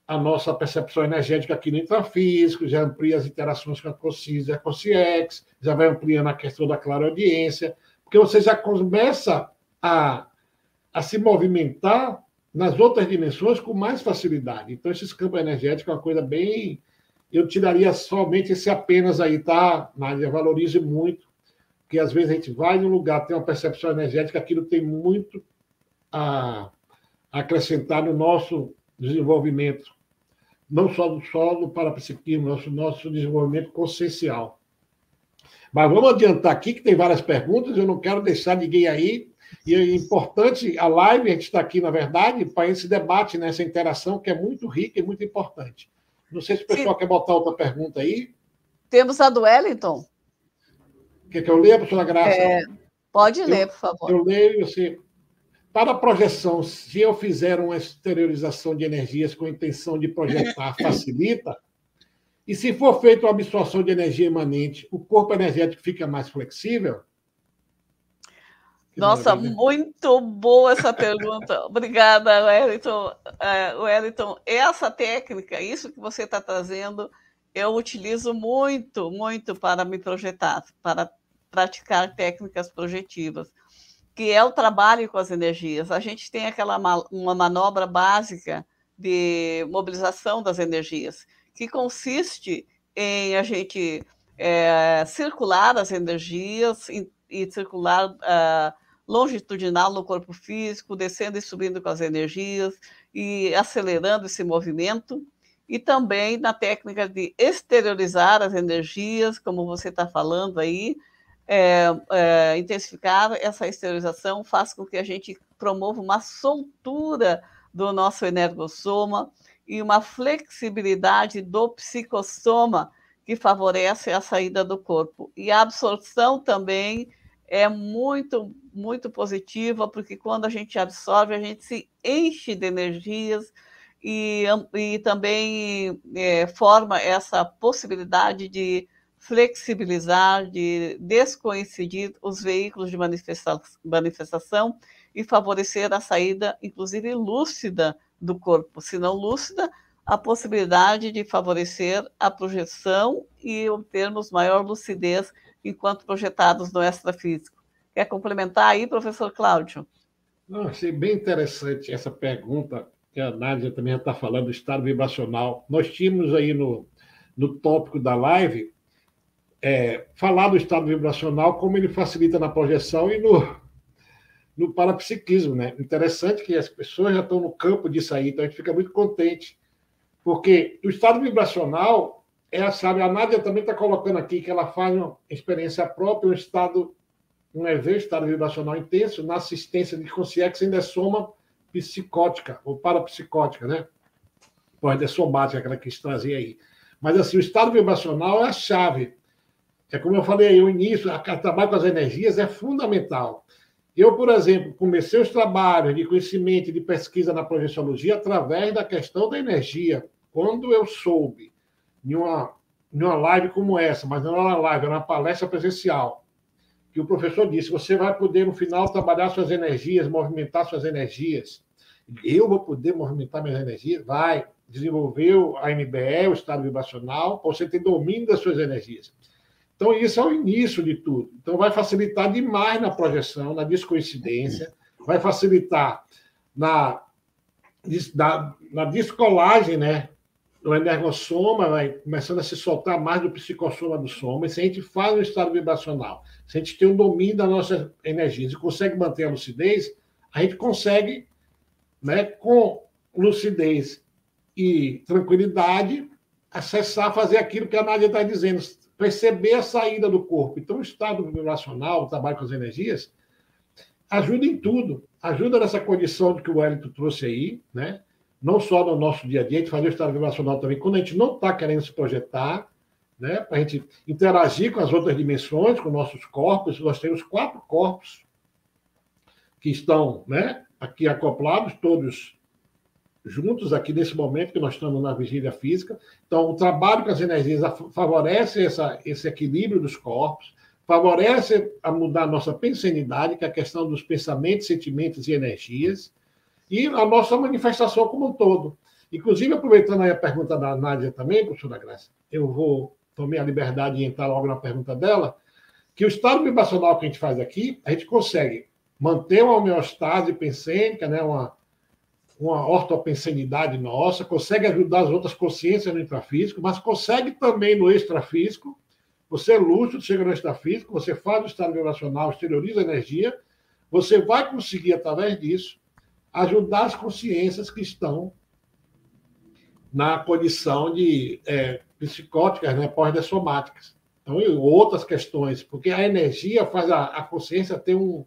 Speaker 1: a nossa percepção energética aqui no intrafísico, já amplia as interações com a COSIS e a COSIEX, já vai ampliando a questão da clareaudiência, porque você já começa a a se movimentar nas outras dimensões com mais facilidade. Então, esses campos energéticos é uma coisa bem. Eu tiraria somente esse apenas aí, tá, Nádia? Valorize muito, porque às vezes a gente vai num lugar, tem uma percepção energética, aquilo tem muito a acrescentar no nosso desenvolvimento, não só do solo para psiquismo, nosso, nosso desenvolvimento consciencial. Mas vamos adiantar aqui, que tem várias perguntas, eu não quero deixar ninguém aí e é importante, a live, a gente está aqui, na verdade, para esse debate, nessa interação que é muito rica e muito importante. Não sei se o pessoal Sim. quer botar outra pergunta aí.
Speaker 2: Temos a do Wellington.
Speaker 1: Quer que eu leia, professora Graça? É,
Speaker 2: pode ler, por favor.
Speaker 1: Eu leio, você. para a projeção, se eu fizer uma exteriorização de energias com a intenção de projetar, facilita. E se for feita uma absorção de energia imanente, o corpo energético fica mais flexível?
Speaker 2: Nossa, muito boa essa pergunta. Obrigada, Wellington. Uh, Wellington, essa técnica, isso que você está trazendo, eu utilizo muito, muito para me projetar, para praticar técnicas projetivas, que é o trabalho com as energias. A gente tem aquela uma manobra básica de mobilização das energias, que consiste em a gente é, circular as energias e, e circular uh, longitudinal no corpo físico, descendo e subindo com as energias e acelerando esse movimento. E também na técnica de exteriorizar as energias, como você está falando aí, é, é, intensificar essa exteriorização faz com que a gente promova uma soltura do nosso energossoma e uma flexibilidade do psicossoma que favorece a saída do corpo. E a absorção também é muito, muito positiva, porque quando a gente absorve, a gente se enche de energias e, e também é, forma essa possibilidade de flexibilizar, de descoincidir os veículos de manifesta manifestação e favorecer a saída, inclusive lúcida, do corpo. Se não lúcida, a possibilidade de favorecer a projeção e obtermos maior lucidez enquanto projetados no extrafísico. Quer complementar aí, professor Cláudio?
Speaker 1: Não, achei bem interessante essa pergunta, que a Nádia também está falando do estado vibracional. Nós tínhamos aí no, no tópico da live é, falar do estado vibracional, como ele facilita na projeção e no, no parapsiquismo. Né? Interessante que as pessoas já estão no campo disso aí, então a gente fica muito contente. Porque o estado vibracional é, sabe, a Nádia também está colocando aqui que ela faz uma experiência própria, um estado, um EV, estado vibracional intenso, na assistência de consciência ainda é soma psicótica, ou parapsicótica, né? Pode é somática, aquela que quis trazer aí. Mas, assim, o estado vibracional é a chave. É como eu falei aí, o início, a trabalho com as energias é fundamental. Eu, por exemplo, comecei os trabalhos de conhecimento e de pesquisa na projeciologia através da questão da energia. Quando eu soube em uma, em uma live como essa, mas não era uma live, era uma palestra presencial, que o professor disse: você vai poder, no final, trabalhar suas energias, movimentar suas energias. Eu vou poder movimentar minhas energias? Vai. Desenvolveu a MBE, o estado vibracional, você ter domínio das suas energias. Então, isso é o início de tudo. Então, vai facilitar demais na projeção, na descoincidência, vai facilitar na, na, na descolagem, né? O energossoma vai começando a se soltar mais do psicossoma do soma, e se a gente faz um estado vibracional, se a gente tem um domínio das nossas energias e consegue manter a lucidez, a gente consegue, né, com lucidez e tranquilidade, acessar, fazer aquilo que a Nádia está dizendo, perceber a saída do corpo. Então, o estado vibracional, o trabalho com as energias, ajuda em tudo. Ajuda nessa condição que o Wellington trouxe aí, né? Não só no nosso dia a dia, a gente fazer o estado vibracional também, quando a gente não está querendo se projetar, né, para a gente interagir com as outras dimensões, com nossos corpos. Nós temos quatro corpos que estão né, aqui acoplados, todos juntos aqui nesse momento que nós estamos na vigília física. Então, o trabalho com as energias favorece essa, esse equilíbrio dos corpos, favorece a mudar a nossa pensanidade, que é a questão dos pensamentos, sentimentos e energias e a nossa manifestação como um todo. Inclusive, aproveitando a pergunta da Nádia também, professora Graça, eu vou tomar a liberdade de entrar logo na pergunta dela, que o estado vibracional que a gente faz aqui, a gente consegue manter uma homeostase pensênica, né, uma, uma ortopensenidade nossa, consegue ajudar as outras consciências no intrafísico, mas consegue também no extrafísico. Você é lúcido, chega no extrafísico, você faz o estado vibracional, exterioriza a energia, você vai conseguir, através disso, ajudar as consciências que estão na condição de é, psicóticas, né, pós-dessomáticas. Então, e outras questões, porque a energia faz a, a consciência ter um,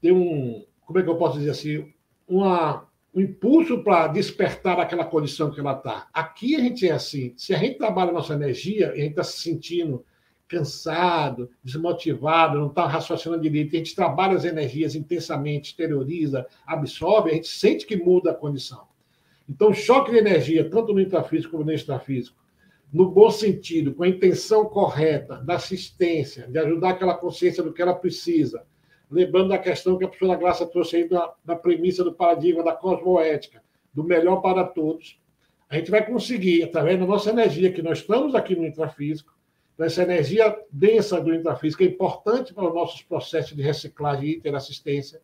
Speaker 1: ter um, como é que eu posso dizer assim, uma, um impulso para despertar aquela condição que ela está. Aqui a gente é assim, se a gente trabalha a nossa energia, e a gente está se sentindo cansado, desmotivado, não está raciocinando direito, a gente trabalha as energias intensamente, exterioriza, absorve, a gente sente que muda a condição. Então, choque de energia, tanto no intrafísico como no extrafísico, no bom sentido, com a intenção correta da assistência, de ajudar aquela consciência do que ela precisa, lembrando da questão que a professora Graça trouxe aí da, da premissa do paradigma da cosmoética, do melhor para todos, a gente vai conseguir, através da nossa energia, que nós estamos aqui no intrafísico, essa energia densa do intrafísico é importante para os nossos processos de reciclagem e interassistência.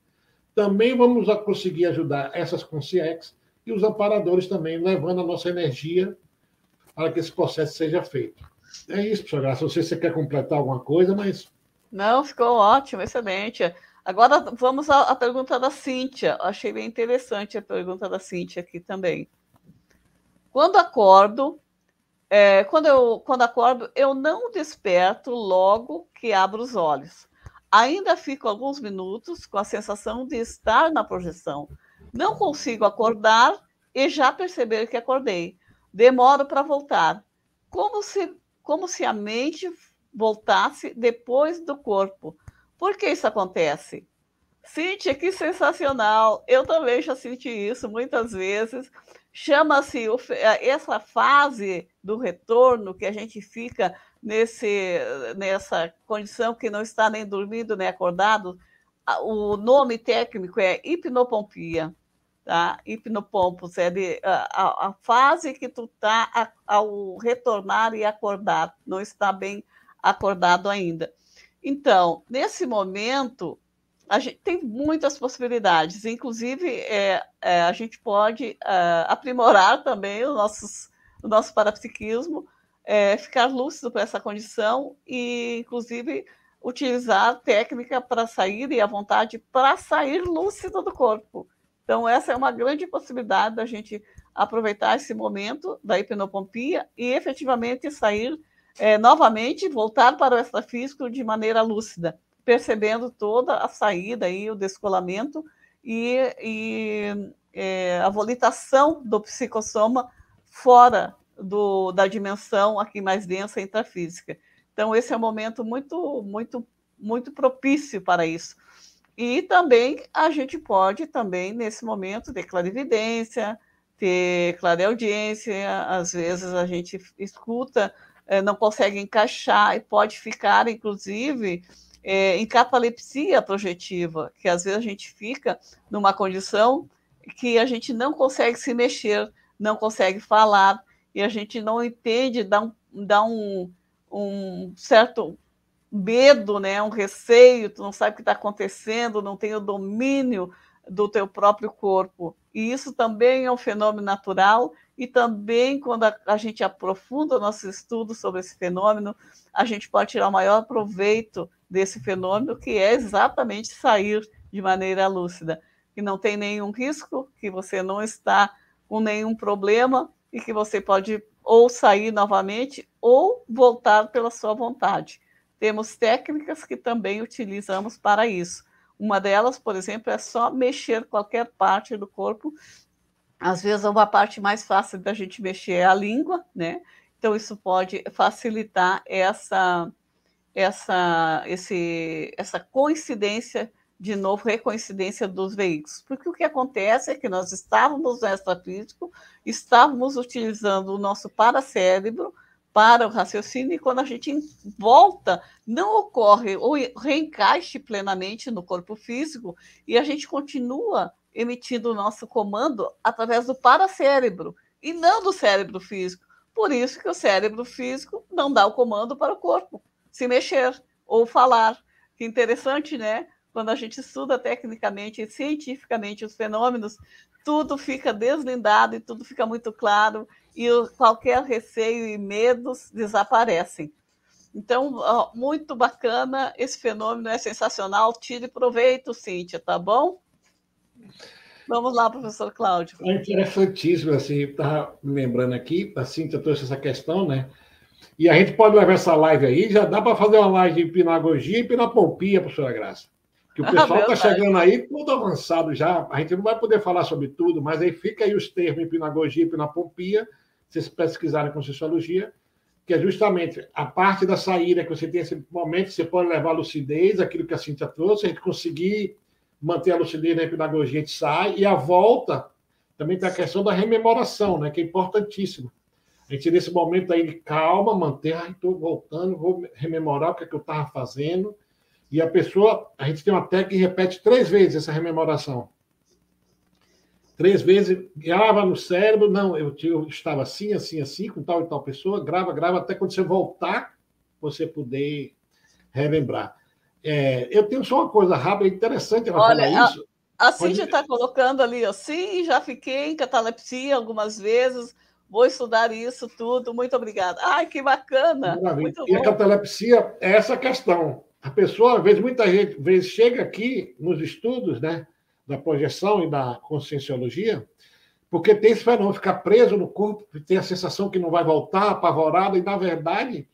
Speaker 1: Também vamos conseguir ajudar essas consciências e os amparadores também, levando a nossa energia para que esse processo seja feito. É isso, professor Graça. Não sei se você quer completar alguma coisa, mas.
Speaker 2: Não, ficou ótimo, excelente. Agora vamos à pergunta da Cíntia. Achei bem interessante a pergunta da Cíntia aqui também. Quando acordo, é, quando, eu, quando acordo, eu não desperto logo que abro os olhos. Ainda fico alguns minutos com a sensação de estar na projeção. Não consigo acordar e já perceber que acordei. Demoro para voltar. Como se, como se a mente voltasse depois do corpo. Por que isso acontece? Cíntia, que sensacional! Eu também já senti isso muitas vezes chama-se essa fase do retorno que a gente fica nesse, nessa condição que não está nem dormindo nem acordado. O nome técnico é hipnopompia, tá? Hipnopompos é de, a, a fase que tu está ao retornar e acordar, não está bem acordado ainda. Então, nesse momento, a gente tem muitas possibilidades, inclusive é, é, a gente pode é, aprimorar também o, nossos, o nosso parapsiquismo, é, ficar lúcido para essa condição e, inclusive, utilizar técnica para sair e a vontade para sair lúcido do corpo. Então, essa é uma grande possibilidade da gente aproveitar esse momento da hipnopompia e efetivamente sair é, novamente, voltar para o extrafísico de maneira lúcida percebendo toda a saída e o descolamento e, e é, a volitação do psicossoma fora do, da dimensão aqui mais densa intrafísica. Então, esse é um momento muito, muito, muito propício para isso. E também a gente pode, também, nesse momento, ter clarividência, ter clareaudiência, às vezes a gente escuta, é, não consegue encaixar e pode ficar, inclusive, é, em catalepsia projetiva, que às vezes a gente fica numa condição que a gente não consegue se mexer, não consegue falar, e a gente não entende, dá um, dá um, um certo medo, né, um receio, tu não sabe o que está acontecendo, não tem o domínio do teu próprio corpo. E isso também é um fenômeno natural, e também quando a, a gente aprofunda o nosso estudo sobre esse fenômeno, a gente pode tirar o maior proveito desse fenômeno, que é exatamente sair de maneira lúcida, que não tem nenhum risco, que você não está com nenhum problema e que você pode ou sair novamente ou voltar pela sua vontade. Temos técnicas que também utilizamos para isso. Uma delas, por exemplo, é só mexer qualquer parte do corpo. Às vezes, uma parte mais fácil da gente mexer é a língua, né? Então, isso pode facilitar essa essa, esse, essa coincidência, de novo, recoincidência dos veículos. Porque o que acontece é que nós estávamos no extrafísico, estávamos utilizando o nosso paracérebro para o raciocínio, e quando a gente volta, não ocorre o reencaixe plenamente no corpo físico, e a gente continua emitindo o nosso comando através do paracérebro, e não do cérebro físico. Por isso que o cérebro físico não dá o comando para o corpo se mexer ou falar. Que interessante, né? Quando a gente estuda tecnicamente e cientificamente os fenômenos, tudo fica deslindado e tudo fica muito claro e qualquer receio e medos desaparecem. Então, muito bacana, esse fenômeno é sensacional. Tire proveito, Cíntia, tá bom? Vamos lá, professor Cláudio.
Speaker 1: É interessantíssimo, assim, estava me lembrando aqui, a Cíntia trouxe essa questão, né? E a gente pode levar essa live aí, já dá para fazer uma live de hipnagogia e hipnopompia, professora Graça. Que o ah, pessoal está chegando aí tudo avançado já. A gente não vai poder falar sobre tudo, mas aí fica aí os termos hipnagogia e hipnopompia. Vocês pesquisarem com Sociologia, que é justamente a parte da saída que você tem esse momento, você pode levar a lucidez, aquilo que a Cintia trouxe, a gente conseguir manter a lucidez na pedagogia, a gente sai, e a volta também tem a questão da rememoração, né, que é importantíssimo. A gente, nesse momento aí calma, manter, ah, estou voltando, vou rememorar o que, é que eu estava fazendo, e a pessoa, a gente tem uma técnica que repete três vezes essa rememoração três vezes, grava no cérebro, não, eu, eu, estava assim, assim, assim, com tal e tal pessoa, grava, grava, até quando você voltar, você poder relembrar. É, eu tenho só uma coisa rápida, interessante ela Olha, falar isso.
Speaker 2: A, a está colocando ali assim, já fiquei em catalepsia algumas vezes, vou estudar isso tudo, muito obrigada. Ai, que bacana!
Speaker 1: Muito e bom. a catalepsia é essa questão. A pessoa, às vezes, muita gente, vezes, chega aqui nos estudos, né? da projeção e da conscienciologia, porque tem esse fenômeno, ficar preso no corpo, tem a sensação que não vai voltar, apavorado, e na verdade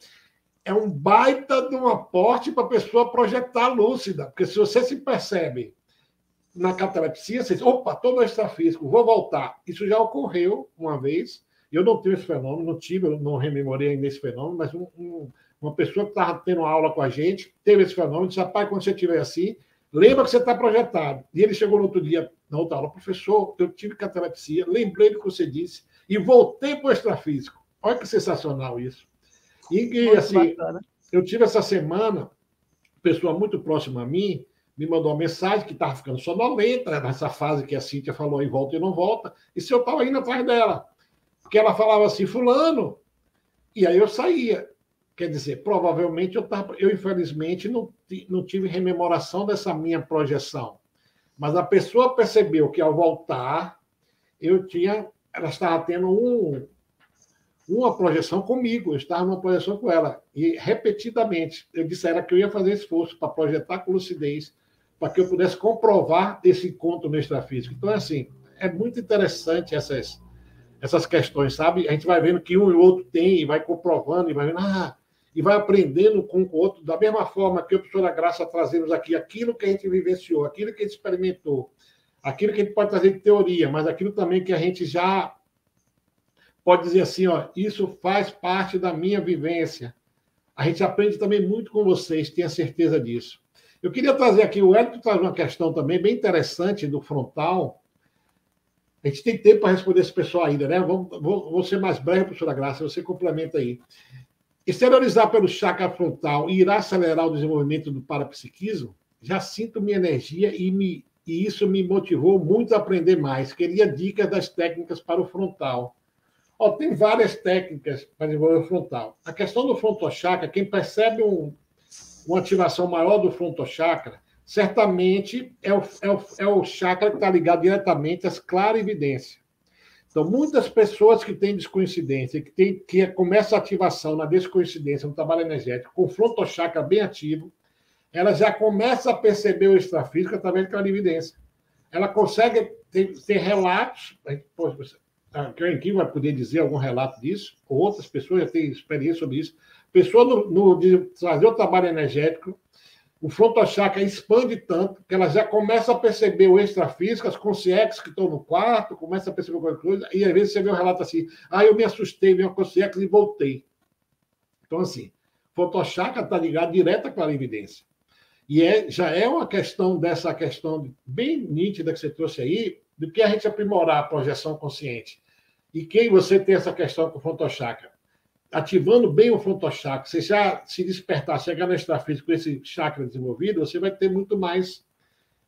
Speaker 1: é um baita de um aporte para a pessoa projetar lúcida, porque se você se percebe na catalepsia, você diz, opa, estou no extrafísico, vou voltar. Isso já ocorreu uma vez, eu não tenho esse fenômeno, não tive, não rememorei ainda esse fenômeno, mas um, um, uma pessoa que estava tendo aula com a gente teve esse fenômeno, disse, rapaz, quando você estiver assim, Lembra que você está projetado. E ele chegou no outro dia, na outra aula, professor, eu tive catalepsia, lembrei do que você disse e voltei para o extrafísico. Olha que sensacional isso. E, e assim, bacana. eu tive essa semana, pessoa muito próxima a mim, me mandou uma mensagem que estava ficando sonolenta, nessa fase que a Cíntia falou, e volta e não volta, e se eu estava indo atrás dela. Porque ela falava assim, fulano, e aí eu saía. Quer dizer, provavelmente eu, tava, eu infelizmente, não, não tive rememoração dessa minha projeção. Mas a pessoa percebeu que ao voltar, eu tinha, ela estava tendo um, uma projeção comigo, eu estava numa projeção com ela. E repetidamente, eu disse ela que eu ia fazer esforço para projetar com lucidez, para que eu pudesse comprovar esse encontro no extrafísico. Então, é assim, é muito interessante essas, essas questões, sabe? A gente vai vendo que um e o outro tem, e vai comprovando, e vai vendo, ah, e vai aprendendo com o outro, da mesma forma que o professor da Graça trazemos aqui aquilo que a gente vivenciou, aquilo que a gente experimentou, aquilo que a gente pode trazer de teoria, mas aquilo também que a gente já pode dizer assim, ó, isso faz parte da minha vivência. A gente aprende também muito com vocês, tenha certeza disso. Eu queria trazer aqui, o Hélio traz uma questão também bem interessante do frontal. A gente tem tempo para responder esse pessoal ainda, né? Vou, vou, vou ser mais breve, professora Graça, você complementa aí. Exteriorizar pelo chakra frontal irá acelerar o desenvolvimento do parapsiquismo? Já sinto minha energia e, me, e isso me motivou muito a aprender mais. Queria dicas das técnicas para o frontal. Oh, tem várias técnicas para desenvolver o frontal. A questão do frontochakra, quem percebe um, uma ativação maior do frontochakra, certamente é o, é o, é o chakra que está ligado diretamente às clarividências. Então, muitas pessoas que têm descoincidência, que, tem, que começa a ativação na descoincidência, no trabalho energético, com frontochakra bem ativo, ela já começa a perceber o extrafísico através daquela evidência. Ela consegue ter, ter relatos, a Karen vai poder dizer algum relato disso, ou outras pessoas já têm experiência sobre isso. Pessoa no, no trazer o trabalho energético, o frontochakra expande tanto que ela já começa a perceber o extrafísico, as consciências que estão no quarto, começa a perceber alguma coisa, e às vezes você vê um relato assim, ah, eu me assustei, vi uma consciência e voltei. Então, assim, frontochakra está ligado direto à clarividência. E é, já é uma questão dessa questão bem nítida que você trouxe aí, do que a gente aprimorar a projeção consciente. E quem você tem essa questão com o frontochakra? Ativando bem o frontochakra, você já se despertar, chegar no extrafísico com esse chakra desenvolvido, você vai ter muito mais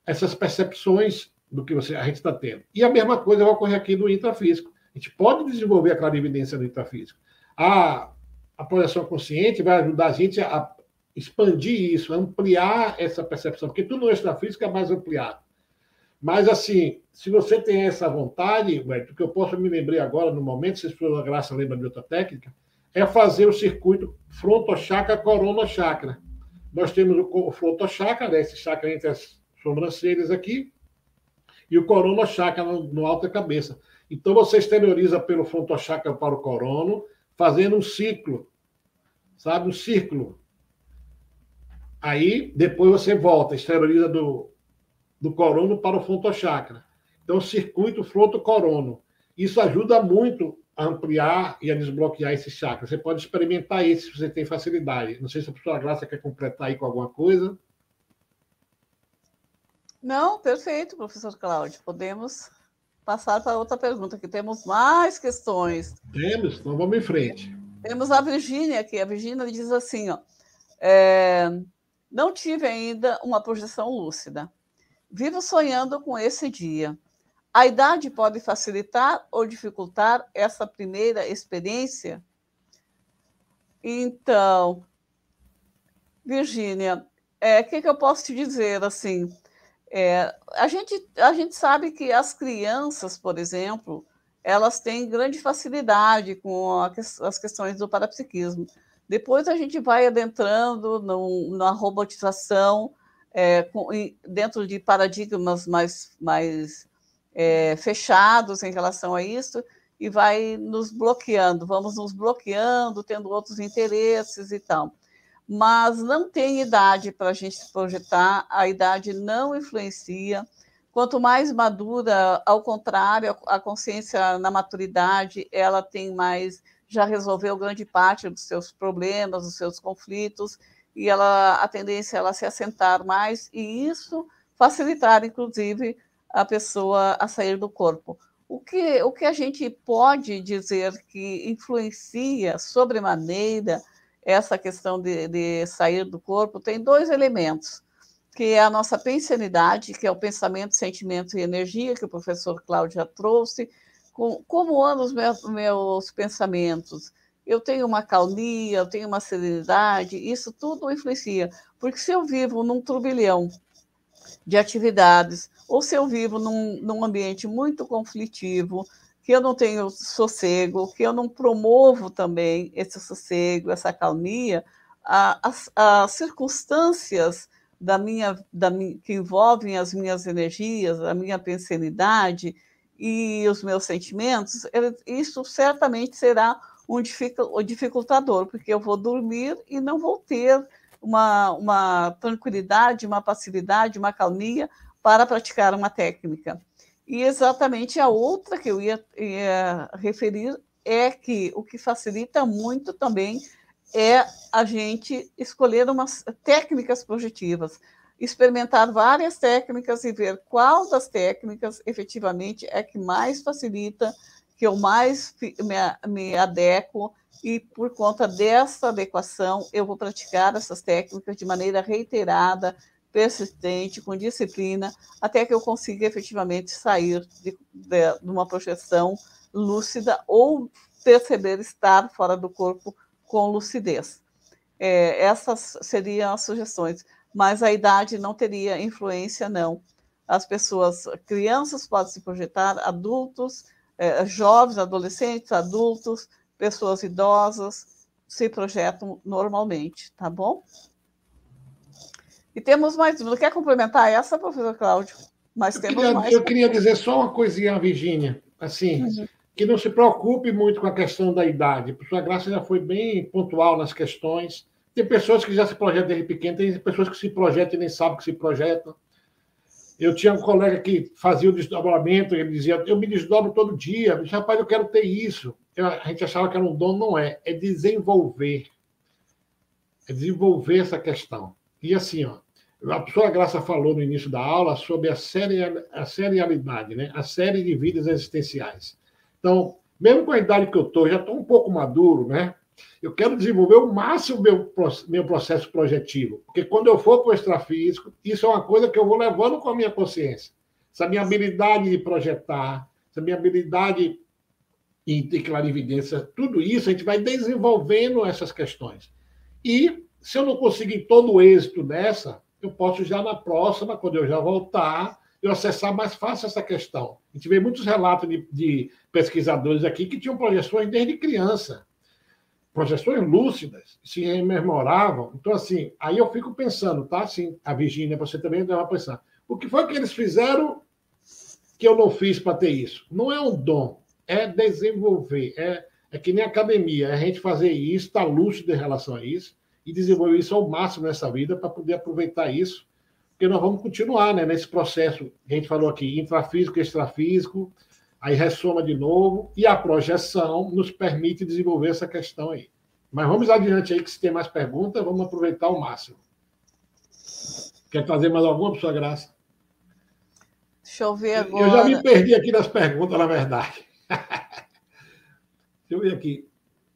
Speaker 1: essas percepções do que você, a gente está tendo. E a mesma coisa vai ocorrer aqui no intrafísico. A gente pode desenvolver a clarividência no intrafísico. A, a projeção consciente vai ajudar a gente a expandir isso, ampliar essa percepção, porque tudo no extrafísico é mais ampliado. Mas, assim, se você tem essa vontade, o que eu posso me lembrar agora, no momento, se a graça lembra de outra técnica, é fazer o circuito frontochakra corona chakra. Nós temos o frontochakra, né, esse chakra entre as sobrancelhas aqui, e o corona chakra no, no alto da cabeça. Então você exterioriza pelo frontochakra para o corono, fazendo um ciclo, sabe? Um círculo. Aí depois você volta, exterioriza do, do corono para o frontochakra. Então, circuito fronto-corono. Isso ajuda muito a ampliar e a desbloquear esse chakra. Você pode experimentar esse se você tem facilidade. Não sei se a professora Graça quer completar aí com alguma coisa.
Speaker 2: Não, perfeito, professor Cláudio. Podemos passar para outra pergunta, que temos mais questões.
Speaker 1: Temos, então vamos em frente.
Speaker 2: Temos a Virgínia aqui. A Virgínia diz assim: ó, é, não tive ainda uma projeção lúcida. Vivo sonhando com esse dia. A idade pode facilitar ou dificultar essa primeira experiência? Então, Virgínia, o é, que, que eu posso te dizer assim? É, a, gente, a gente sabe que as crianças, por exemplo, elas têm grande facilidade com as questões do parapsiquismo. Depois a gente vai adentrando no, na robotização, é, com, dentro de paradigmas mais, mais é, fechados em relação a isso, e vai nos bloqueando, vamos nos bloqueando, tendo outros interesses e tal mas não tem idade para a gente se projetar, a idade não influencia. Quanto mais madura, ao contrário, a consciência na maturidade, ela tem mais, já resolveu grande parte dos seus problemas, dos seus conflitos, e ela a tendência é ela se assentar mais, e isso facilitar, inclusive, a pessoa a sair do corpo. O que, o que a gente pode dizer que influencia sobremaneira essa questão de, de sair do corpo tem dois elementos, que é a nossa pensanidade, que é o pensamento, sentimento e energia, que o professor Cláudio já trouxe. Com, como andam os meus, meus pensamentos? Eu tenho uma calmia, eu tenho uma serenidade, isso tudo influencia. Porque se eu vivo num turbilhão de atividades, ou se eu vivo num, num ambiente muito conflitivo, que eu não tenho sossego, que eu não promovo também esse sossego, essa calmia, as, as circunstâncias da minha, da, que envolvem as minhas energias, a minha pensanidade e os meus sentimentos, isso certamente será um dificultador, porque eu vou dormir e não vou ter uma, uma tranquilidade, uma passividade, uma calmia para praticar uma técnica. E exatamente a outra que eu ia, ia referir é que o que facilita muito também é a gente escolher umas técnicas projetivas, experimentar várias técnicas e ver qual das técnicas efetivamente é que mais facilita, que eu mais me, me adequo, e por conta dessa adequação eu vou praticar essas técnicas de maneira reiterada, persistente, com disciplina, até que eu consiga efetivamente sair de, de, de uma projeção lúcida ou perceber estar fora do corpo com lucidez. É, essas seriam as sugestões, mas a idade não teria influência, não. As pessoas, crianças podem se projetar, adultos, é, jovens, adolescentes, adultos, pessoas idosas se projetam normalmente, tá bom? E temos mais uma. Quer complementar essa, professor Cláudio? Mas
Speaker 1: eu
Speaker 2: temos
Speaker 1: queria,
Speaker 2: mais.
Speaker 1: Eu queria dizer só uma coisinha, Virgínia. Assim, uhum. que não se preocupe muito com a questão da idade. Por sua graça já foi bem pontual nas questões. Tem pessoas que já se projetam desde pequeno, tem pessoas que se projetam e nem sabem que se projetam. Eu tinha um colega que fazia o desdobramento, ele dizia: Eu me desdobro todo dia. Rapaz, eu quero ter isso. A gente achava que era um dom, não é. É desenvolver. É desenvolver essa questão. E assim, ó, a professora Graça falou no início da aula sobre a, serial, a serialidade, né? a série de vidas existenciais. Então, mesmo com a idade que eu estou, já estou um pouco maduro, né? Eu quero desenvolver o máximo meu, meu processo projetivo, porque quando eu for para o extrafísico, isso é uma coisa que eu vou levando com a minha consciência. Essa minha habilidade de projetar, essa minha habilidade de clarividência, tudo isso a gente vai desenvolvendo essas questões. E se eu não conseguir todo o êxito dessa, eu posso já na próxima, quando eu já voltar, eu acessar mais fácil essa questão. A gente vê muitos relatos de, de pesquisadores aqui que tinham projeções desde criança, projeções lúcidas, se rememoravam. Então, assim, aí eu fico pensando, tá? Assim, a Virgínia, você também deve pensar. O que foi que eles fizeram que eu não fiz para ter isso? Não é um dom, é desenvolver, é, é que nem academia, é a gente fazer isso, estar tá lúcido em relação a isso, e desenvolver isso ao máximo nessa vida para poder aproveitar isso, porque nós vamos continuar né, nesse processo que a gente falou aqui, intrafísico, extrafísico, Aí ressoma de novo, e a projeção nos permite desenvolver essa questão aí. Mas vamos adiante aí, que se tem mais perguntas, vamos aproveitar o máximo. Quer fazer mais alguma, professora Graça?
Speaker 2: Deixa eu ver agora.
Speaker 1: Eu já me perdi aqui nas perguntas, na verdade. deixa eu ver aqui.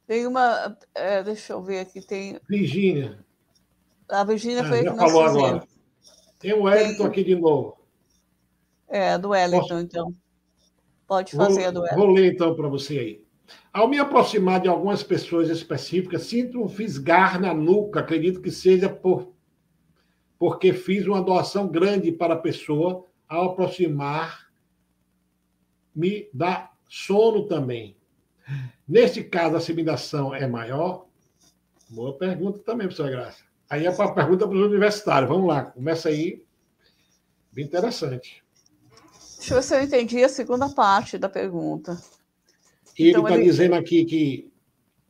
Speaker 2: Tem uma. É, deixa eu ver aqui. Tem.
Speaker 1: Virgínia.
Speaker 2: A Virgínia ah, foi
Speaker 1: já falou agora. Tem o Wellington tem... aqui de novo.
Speaker 2: É, do Wellington, Posso... então. Pode fazer vou, a do Wellington.
Speaker 1: Vou ler então para você aí. Ao me aproximar de algumas pessoas específicas, sinto um fisgar na nuca. Acredito que seja por porque fiz uma doação grande para a pessoa ao aproximar me dá sono também. Neste caso, a assimilação é maior? Boa pergunta também, professora Graça. Aí é para a pergunta para os universitários. Vamos lá, começa aí. Bem interessante.
Speaker 2: Deixa eu ver se eu entendi a segunda parte da pergunta.
Speaker 1: Ele está então, ele... dizendo aqui que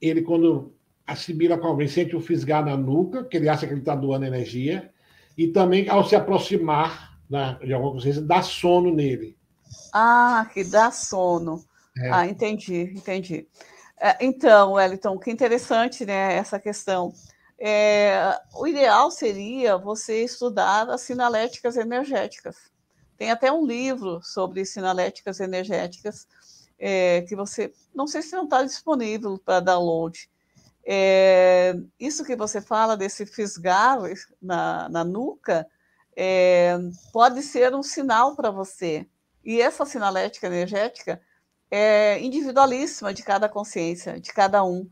Speaker 1: ele, quando assimila com alguém, sente um fisgar na nuca, que ele acha que ele está doando energia, e também ao se aproximar né, de alguma coisa, dá sono nele.
Speaker 2: Ah, que dá sono. É. Ah, entendi, entendi. É, então, Wellington, que interessante né, essa questão. É, o ideal seria você estudar as sinaléticas energéticas. Tem até um livro sobre sinaléticas energéticas é, que você, não sei se não está disponível para download, é, isso que você fala desse fisgar na, na nuca é, pode ser um sinal para você. E essa sinalética energética é individualíssima de cada consciência, de cada um.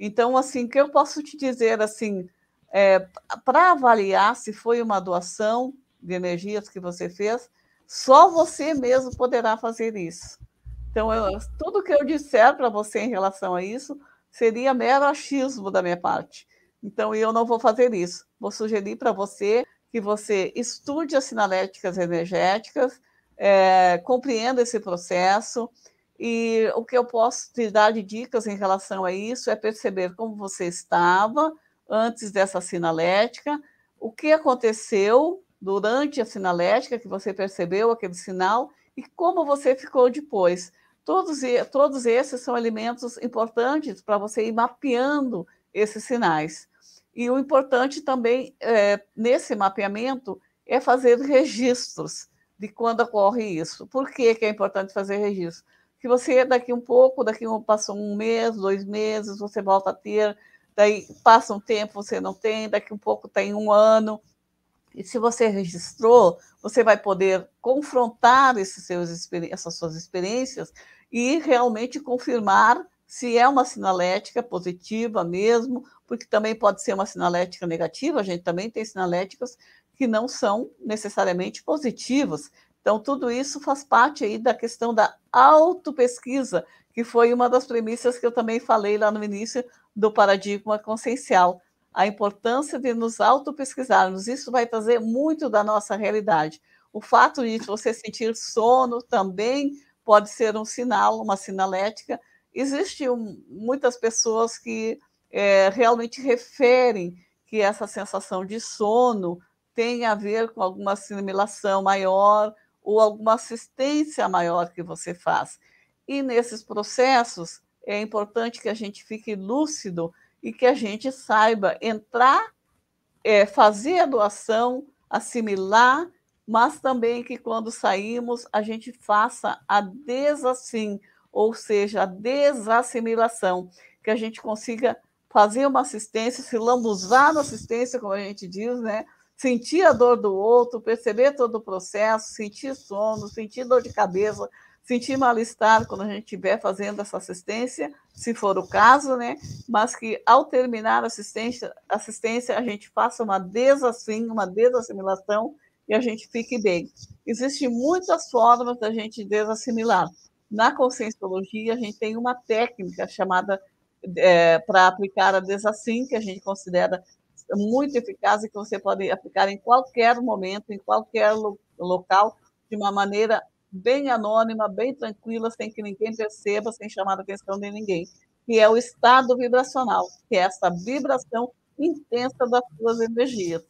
Speaker 2: Então, assim, que eu posso te dizer assim, é, para avaliar se foi uma doação de energias que você fez, só você mesmo poderá fazer isso. Então, eu, tudo que eu disser para você em relação a isso seria mero achismo da minha parte. Então, eu não vou fazer isso. Vou sugerir para você que você estude as sinaléticas energéticas, é, esse processo, e o que eu posso te dar de dicas em relação a isso é perceber como você estava antes dessa sinalética, o que aconteceu durante a sinalética, que você percebeu aquele sinal, e como você ficou depois. Todos, todos esses são elementos importantes para você ir mapeando esses sinais. E o importante também é, nesse mapeamento é fazer registros de quando ocorre isso. Por que, que é importante fazer registro? Que você, daqui um pouco, daqui um, passa um mês, dois meses, você volta a ter, daí passa um tempo, você não tem, daqui um pouco tem um ano. E se você registrou, você vai poder confrontar esses seus, essas suas experiências e realmente confirmar se é uma sinalética positiva mesmo, porque também pode ser uma sinalética negativa, a gente também tem sinaléticas que não são necessariamente positivas. Então, tudo isso faz parte aí da questão da autopesquisa, que foi uma das premissas que eu também falei lá no início do paradigma consciencial. A importância de nos autopesquisarmos, isso vai trazer muito da nossa realidade. O fato de você sentir sono também pode ser um sinal, uma sinalética. Existem muitas pessoas que é, realmente referem que essa sensação de sono tem a ver com alguma assimilação maior ou alguma assistência maior que você faz. E nesses processos é importante que a gente fique lúcido e que a gente saiba entrar, é, fazer a doação, assimilar mas também que quando saímos a gente faça a desassim, ou seja, a desassimilação, que a gente consiga fazer uma assistência, se lambuzar na assistência, como a gente diz, né? Sentir a dor do outro, perceber todo o processo, sentir sono, sentir dor de cabeça, sentir mal-estar quando a gente estiver fazendo essa assistência, se for o caso, né? Mas que ao terminar a assistência, assistência a gente faça uma desassim, uma desassimilação e a gente fique bem. Existem muitas formas da gente desassimilar. Na conscienciologia, a gente tem uma técnica chamada é, para aplicar a desassim, que a gente considera muito eficaz e que você pode aplicar em qualquer momento, em qualquer lo local, de uma maneira bem anônima, bem tranquila, sem que ninguém perceba, sem chamar a atenção de ninguém, que é o estado vibracional, que é essa vibração intensa das suas energias.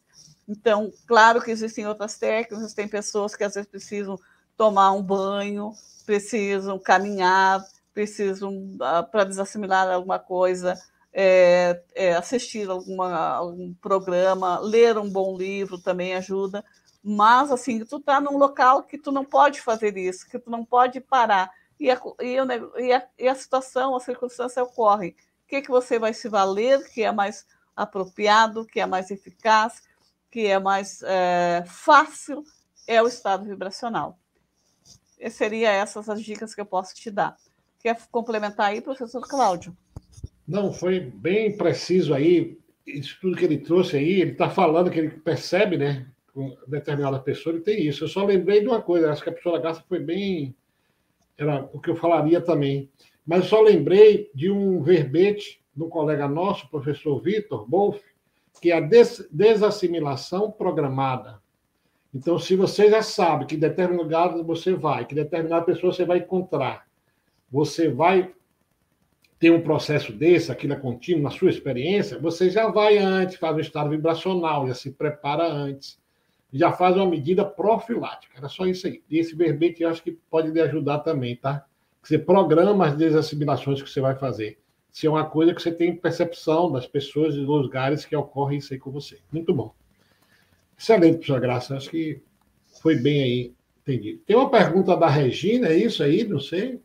Speaker 2: Então, claro que existem outras técnicas, tem pessoas que às vezes precisam tomar um banho, precisam caminhar, precisam, uh, para desassimilar alguma coisa, é, é, assistir alguma, algum programa, ler um bom livro também ajuda. Mas, assim, tu está num local que tu não pode fazer isso, que tu não pode parar. E a, e, a, e a situação, a circunstância ocorre. O que, que você vai se valer, que é mais apropriado, que é mais eficaz, que é mais é, fácil, é o estado vibracional. E seria essas as dicas que eu posso te dar. Quer complementar aí, professor Cláudio?
Speaker 1: Não, foi bem preciso aí. Isso tudo que ele trouxe aí, ele está falando que ele percebe, né? Com determinada pessoa, ele tem isso. Eu só lembrei de uma coisa, acho que a pessoa Gasta foi bem. Era o que eu falaria também. Mas eu só lembrei de um verbete do colega nosso, professor Vitor Wolff, que é a des desassimilação programada. Então, se você já sabe que determinado lugar você vai, que determinada pessoa você vai encontrar, você vai ter um processo desse, aquilo é contínuo, na sua experiência, você já vai antes, faz um estado vibracional, já se prepara antes, já faz uma medida profilática. Era só isso aí. E esse verbete eu acho que pode lhe ajudar também, tá? Você programa as desassimilações que você vai fazer. Se é uma coisa que você tem percepção das pessoas e dos lugares que ocorre isso aí com você. Muito bom. Excelente, professor Graça. Acho que foi bem aí entendido. Tem uma pergunta da Regina, é isso aí? Não sei.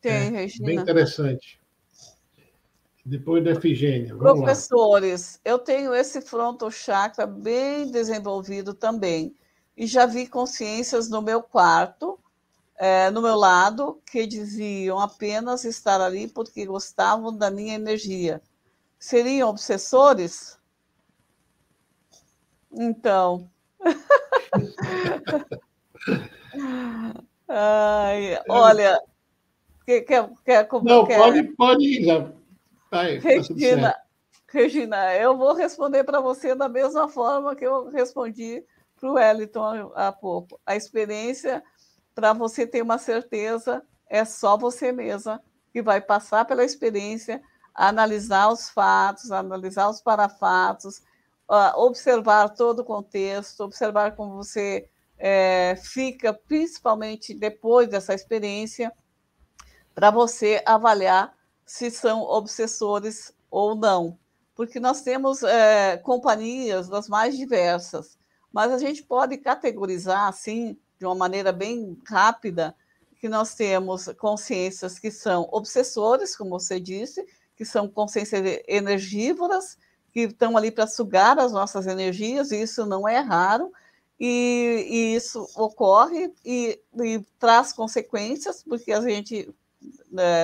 Speaker 2: Tem, é, Regina.
Speaker 1: Bem interessante. Depois da Efigênia.
Speaker 2: Professores, lá. eu tenho esse fronto chakra bem desenvolvido também. E já vi consciências no meu quarto, é, no meu lado, que diziam apenas estar ali porque gostavam da minha energia. Seriam obsessores? Então. Ai, olha, Quer, quer, quer,
Speaker 1: Não, quer... pode, pode ir. Já.
Speaker 2: Vai, Regina, Regina, eu vou responder para você da mesma forma que eu respondi para o Wellington há pouco. A experiência, para você ter uma certeza, é só você mesma que vai passar pela experiência, analisar os fatos, analisar os parafatos, observar todo o contexto, observar como você é, fica, principalmente depois dessa experiência, para você avaliar se são obsessores ou não. Porque nós temos é, companhias das mais diversas, mas a gente pode categorizar assim, de uma maneira bem rápida, que nós temos consciências que são obsessores, como você disse, que são consciências energívoras, que estão ali para sugar as nossas energias, e isso não é raro, e, e isso ocorre e, e, traz consequências, porque a gente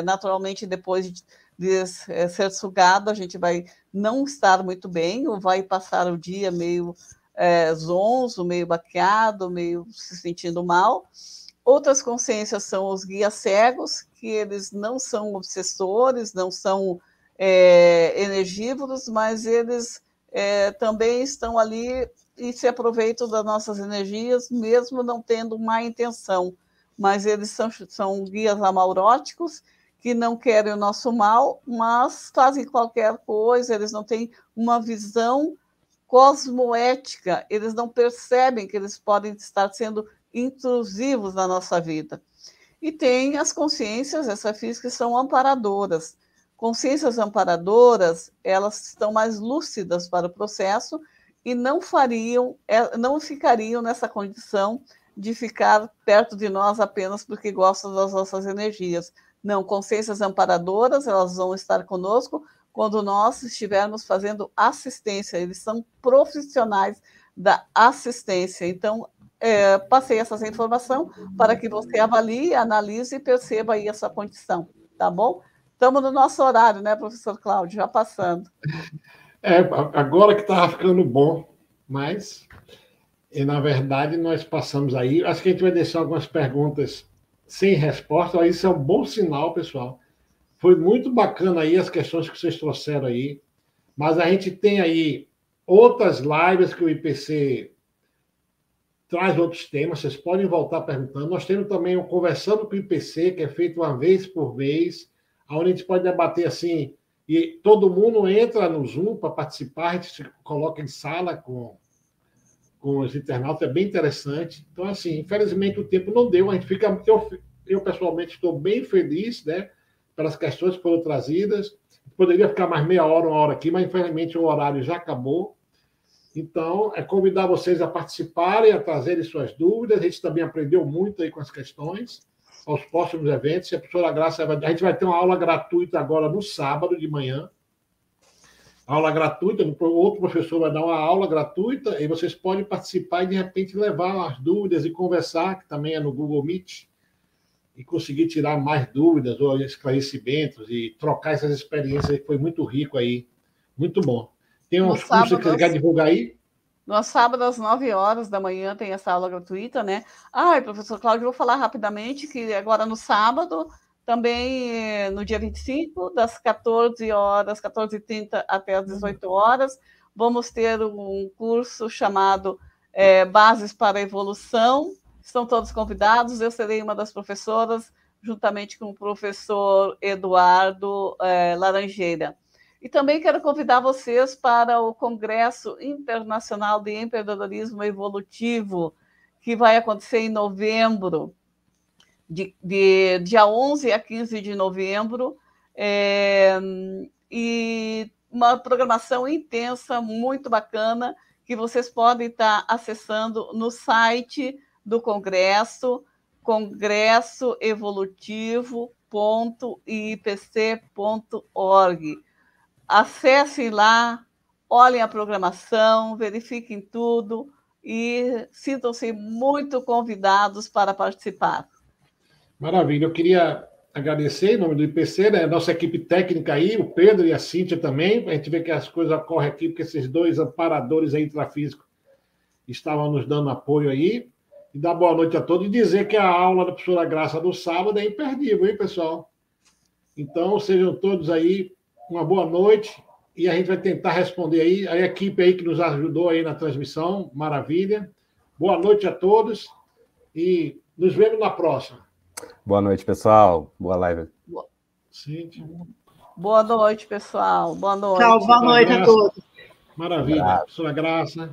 Speaker 2: naturalmente, depois de, ser sugado, a gente vai não estar muito bem, ou vai passar o dia meio é, zonzo, meio baqueado, meio se sentindo mal. Outras consciências são os guias cegos, que eles não são obsessores, não são é, energívoros, mas eles é, também estão ali e se aproveitam das nossas energias, mesmo não tendo má intenção mas eles são, são guias amauróticos que não querem o nosso mal, mas fazem qualquer coisa, eles não têm uma visão cosmoética, eles não percebem que eles podem estar sendo intrusivos na nossa vida. E tem as consciências extrafísicas que são amparadoras. Consciências amparadoras, elas estão mais lúcidas para o processo e não fariam, é, não ficariam nessa condição de ficar perto de nós apenas porque gostam das nossas energias. Não, consciências amparadoras, elas vão estar conosco quando nós estivermos fazendo assistência. Eles são profissionais da assistência. Então, é, passei essa informação para que você avalie, analise e perceba aí a sua condição, tá bom? Estamos no nosso horário, né, professor Cláudio? Já passando.
Speaker 1: É, agora que estava ficando bom, mas e, na verdade, nós passamos aí. Acho que a gente vai deixar algumas perguntas sem resposta. Isso é um bom sinal, pessoal. Foi muito bacana aí as questões que vocês trouxeram aí. Mas a gente tem aí outras lives que o IPC traz outros temas. Vocês podem voltar perguntando. Nós temos também o Conversando com o IPC, que é feito uma vez por mês, onde a gente pode debater assim. E todo mundo entra no Zoom para participar, a gente se coloca em sala com com os internautas, é bem interessante. Então, assim, infelizmente o tempo não deu, a gente fica. Eu, eu pessoalmente estou bem feliz, né? Pelas questões que foram trazidas. Poderia ficar mais meia hora, uma hora aqui, mas infelizmente o horário já acabou. Então, é convidar vocês a participarem, a trazerem suas dúvidas. A gente também aprendeu muito aí com as questões aos próximos eventos. E a professora Graça, a gente vai ter uma aula gratuita agora no sábado de manhã. Aula gratuita, outro professor vai dar uma aula gratuita e vocês podem participar e de repente levar as dúvidas e conversar, que também é no Google Meet, e conseguir tirar mais dúvidas ou esclarecimentos e trocar essas experiências que foi muito rico aí. Muito bom. Tem uns cursos que você quer divulgar aí?
Speaker 2: No sábado, às 9 horas da manhã, tem essa aula gratuita, né? Ah, professor Cláudio, vou falar rapidamente que agora no sábado, também no dia 25, das 14 horas, 14h30 até as 18 horas, vamos ter um curso chamado é, Bases para a Evolução. Estão todos convidados, eu serei uma das professoras, juntamente com o professor Eduardo é, Laranjeira. E também quero convidar vocês para o Congresso Internacional de Empreendedorismo Evolutivo, que vai acontecer em novembro, de, de dia 11 a 15 de novembro, é, e uma programação intensa, muito bacana, que vocês podem estar acessando no site do Congresso, congressoevolutivo.ipc.org acessem lá, olhem a programação, verifiquem tudo e sintam-se muito convidados para participar.
Speaker 1: Maravilha. Eu queria agradecer em nome do IPC, né? Nossa equipe técnica aí, o Pedro e a Cíntia também. A gente vê que as coisas ocorrem aqui, porque esses dois amparadores aí intrafísicos estavam nos dando apoio aí. E dar boa noite a todos e dizer que a aula da professora Graça do sábado é imperdível, hein, pessoal? Então, sejam todos aí uma boa noite e a gente vai tentar responder aí. A equipe aí que nos ajudou aí na transmissão, maravilha. Boa noite a todos e nos vemos na próxima.
Speaker 3: Boa noite, pessoal. Boa live. Boa,
Speaker 2: boa noite, pessoal. Boa noite.
Speaker 4: Tchau, boa noite a todos.
Speaker 1: Maravilha. Sua graça.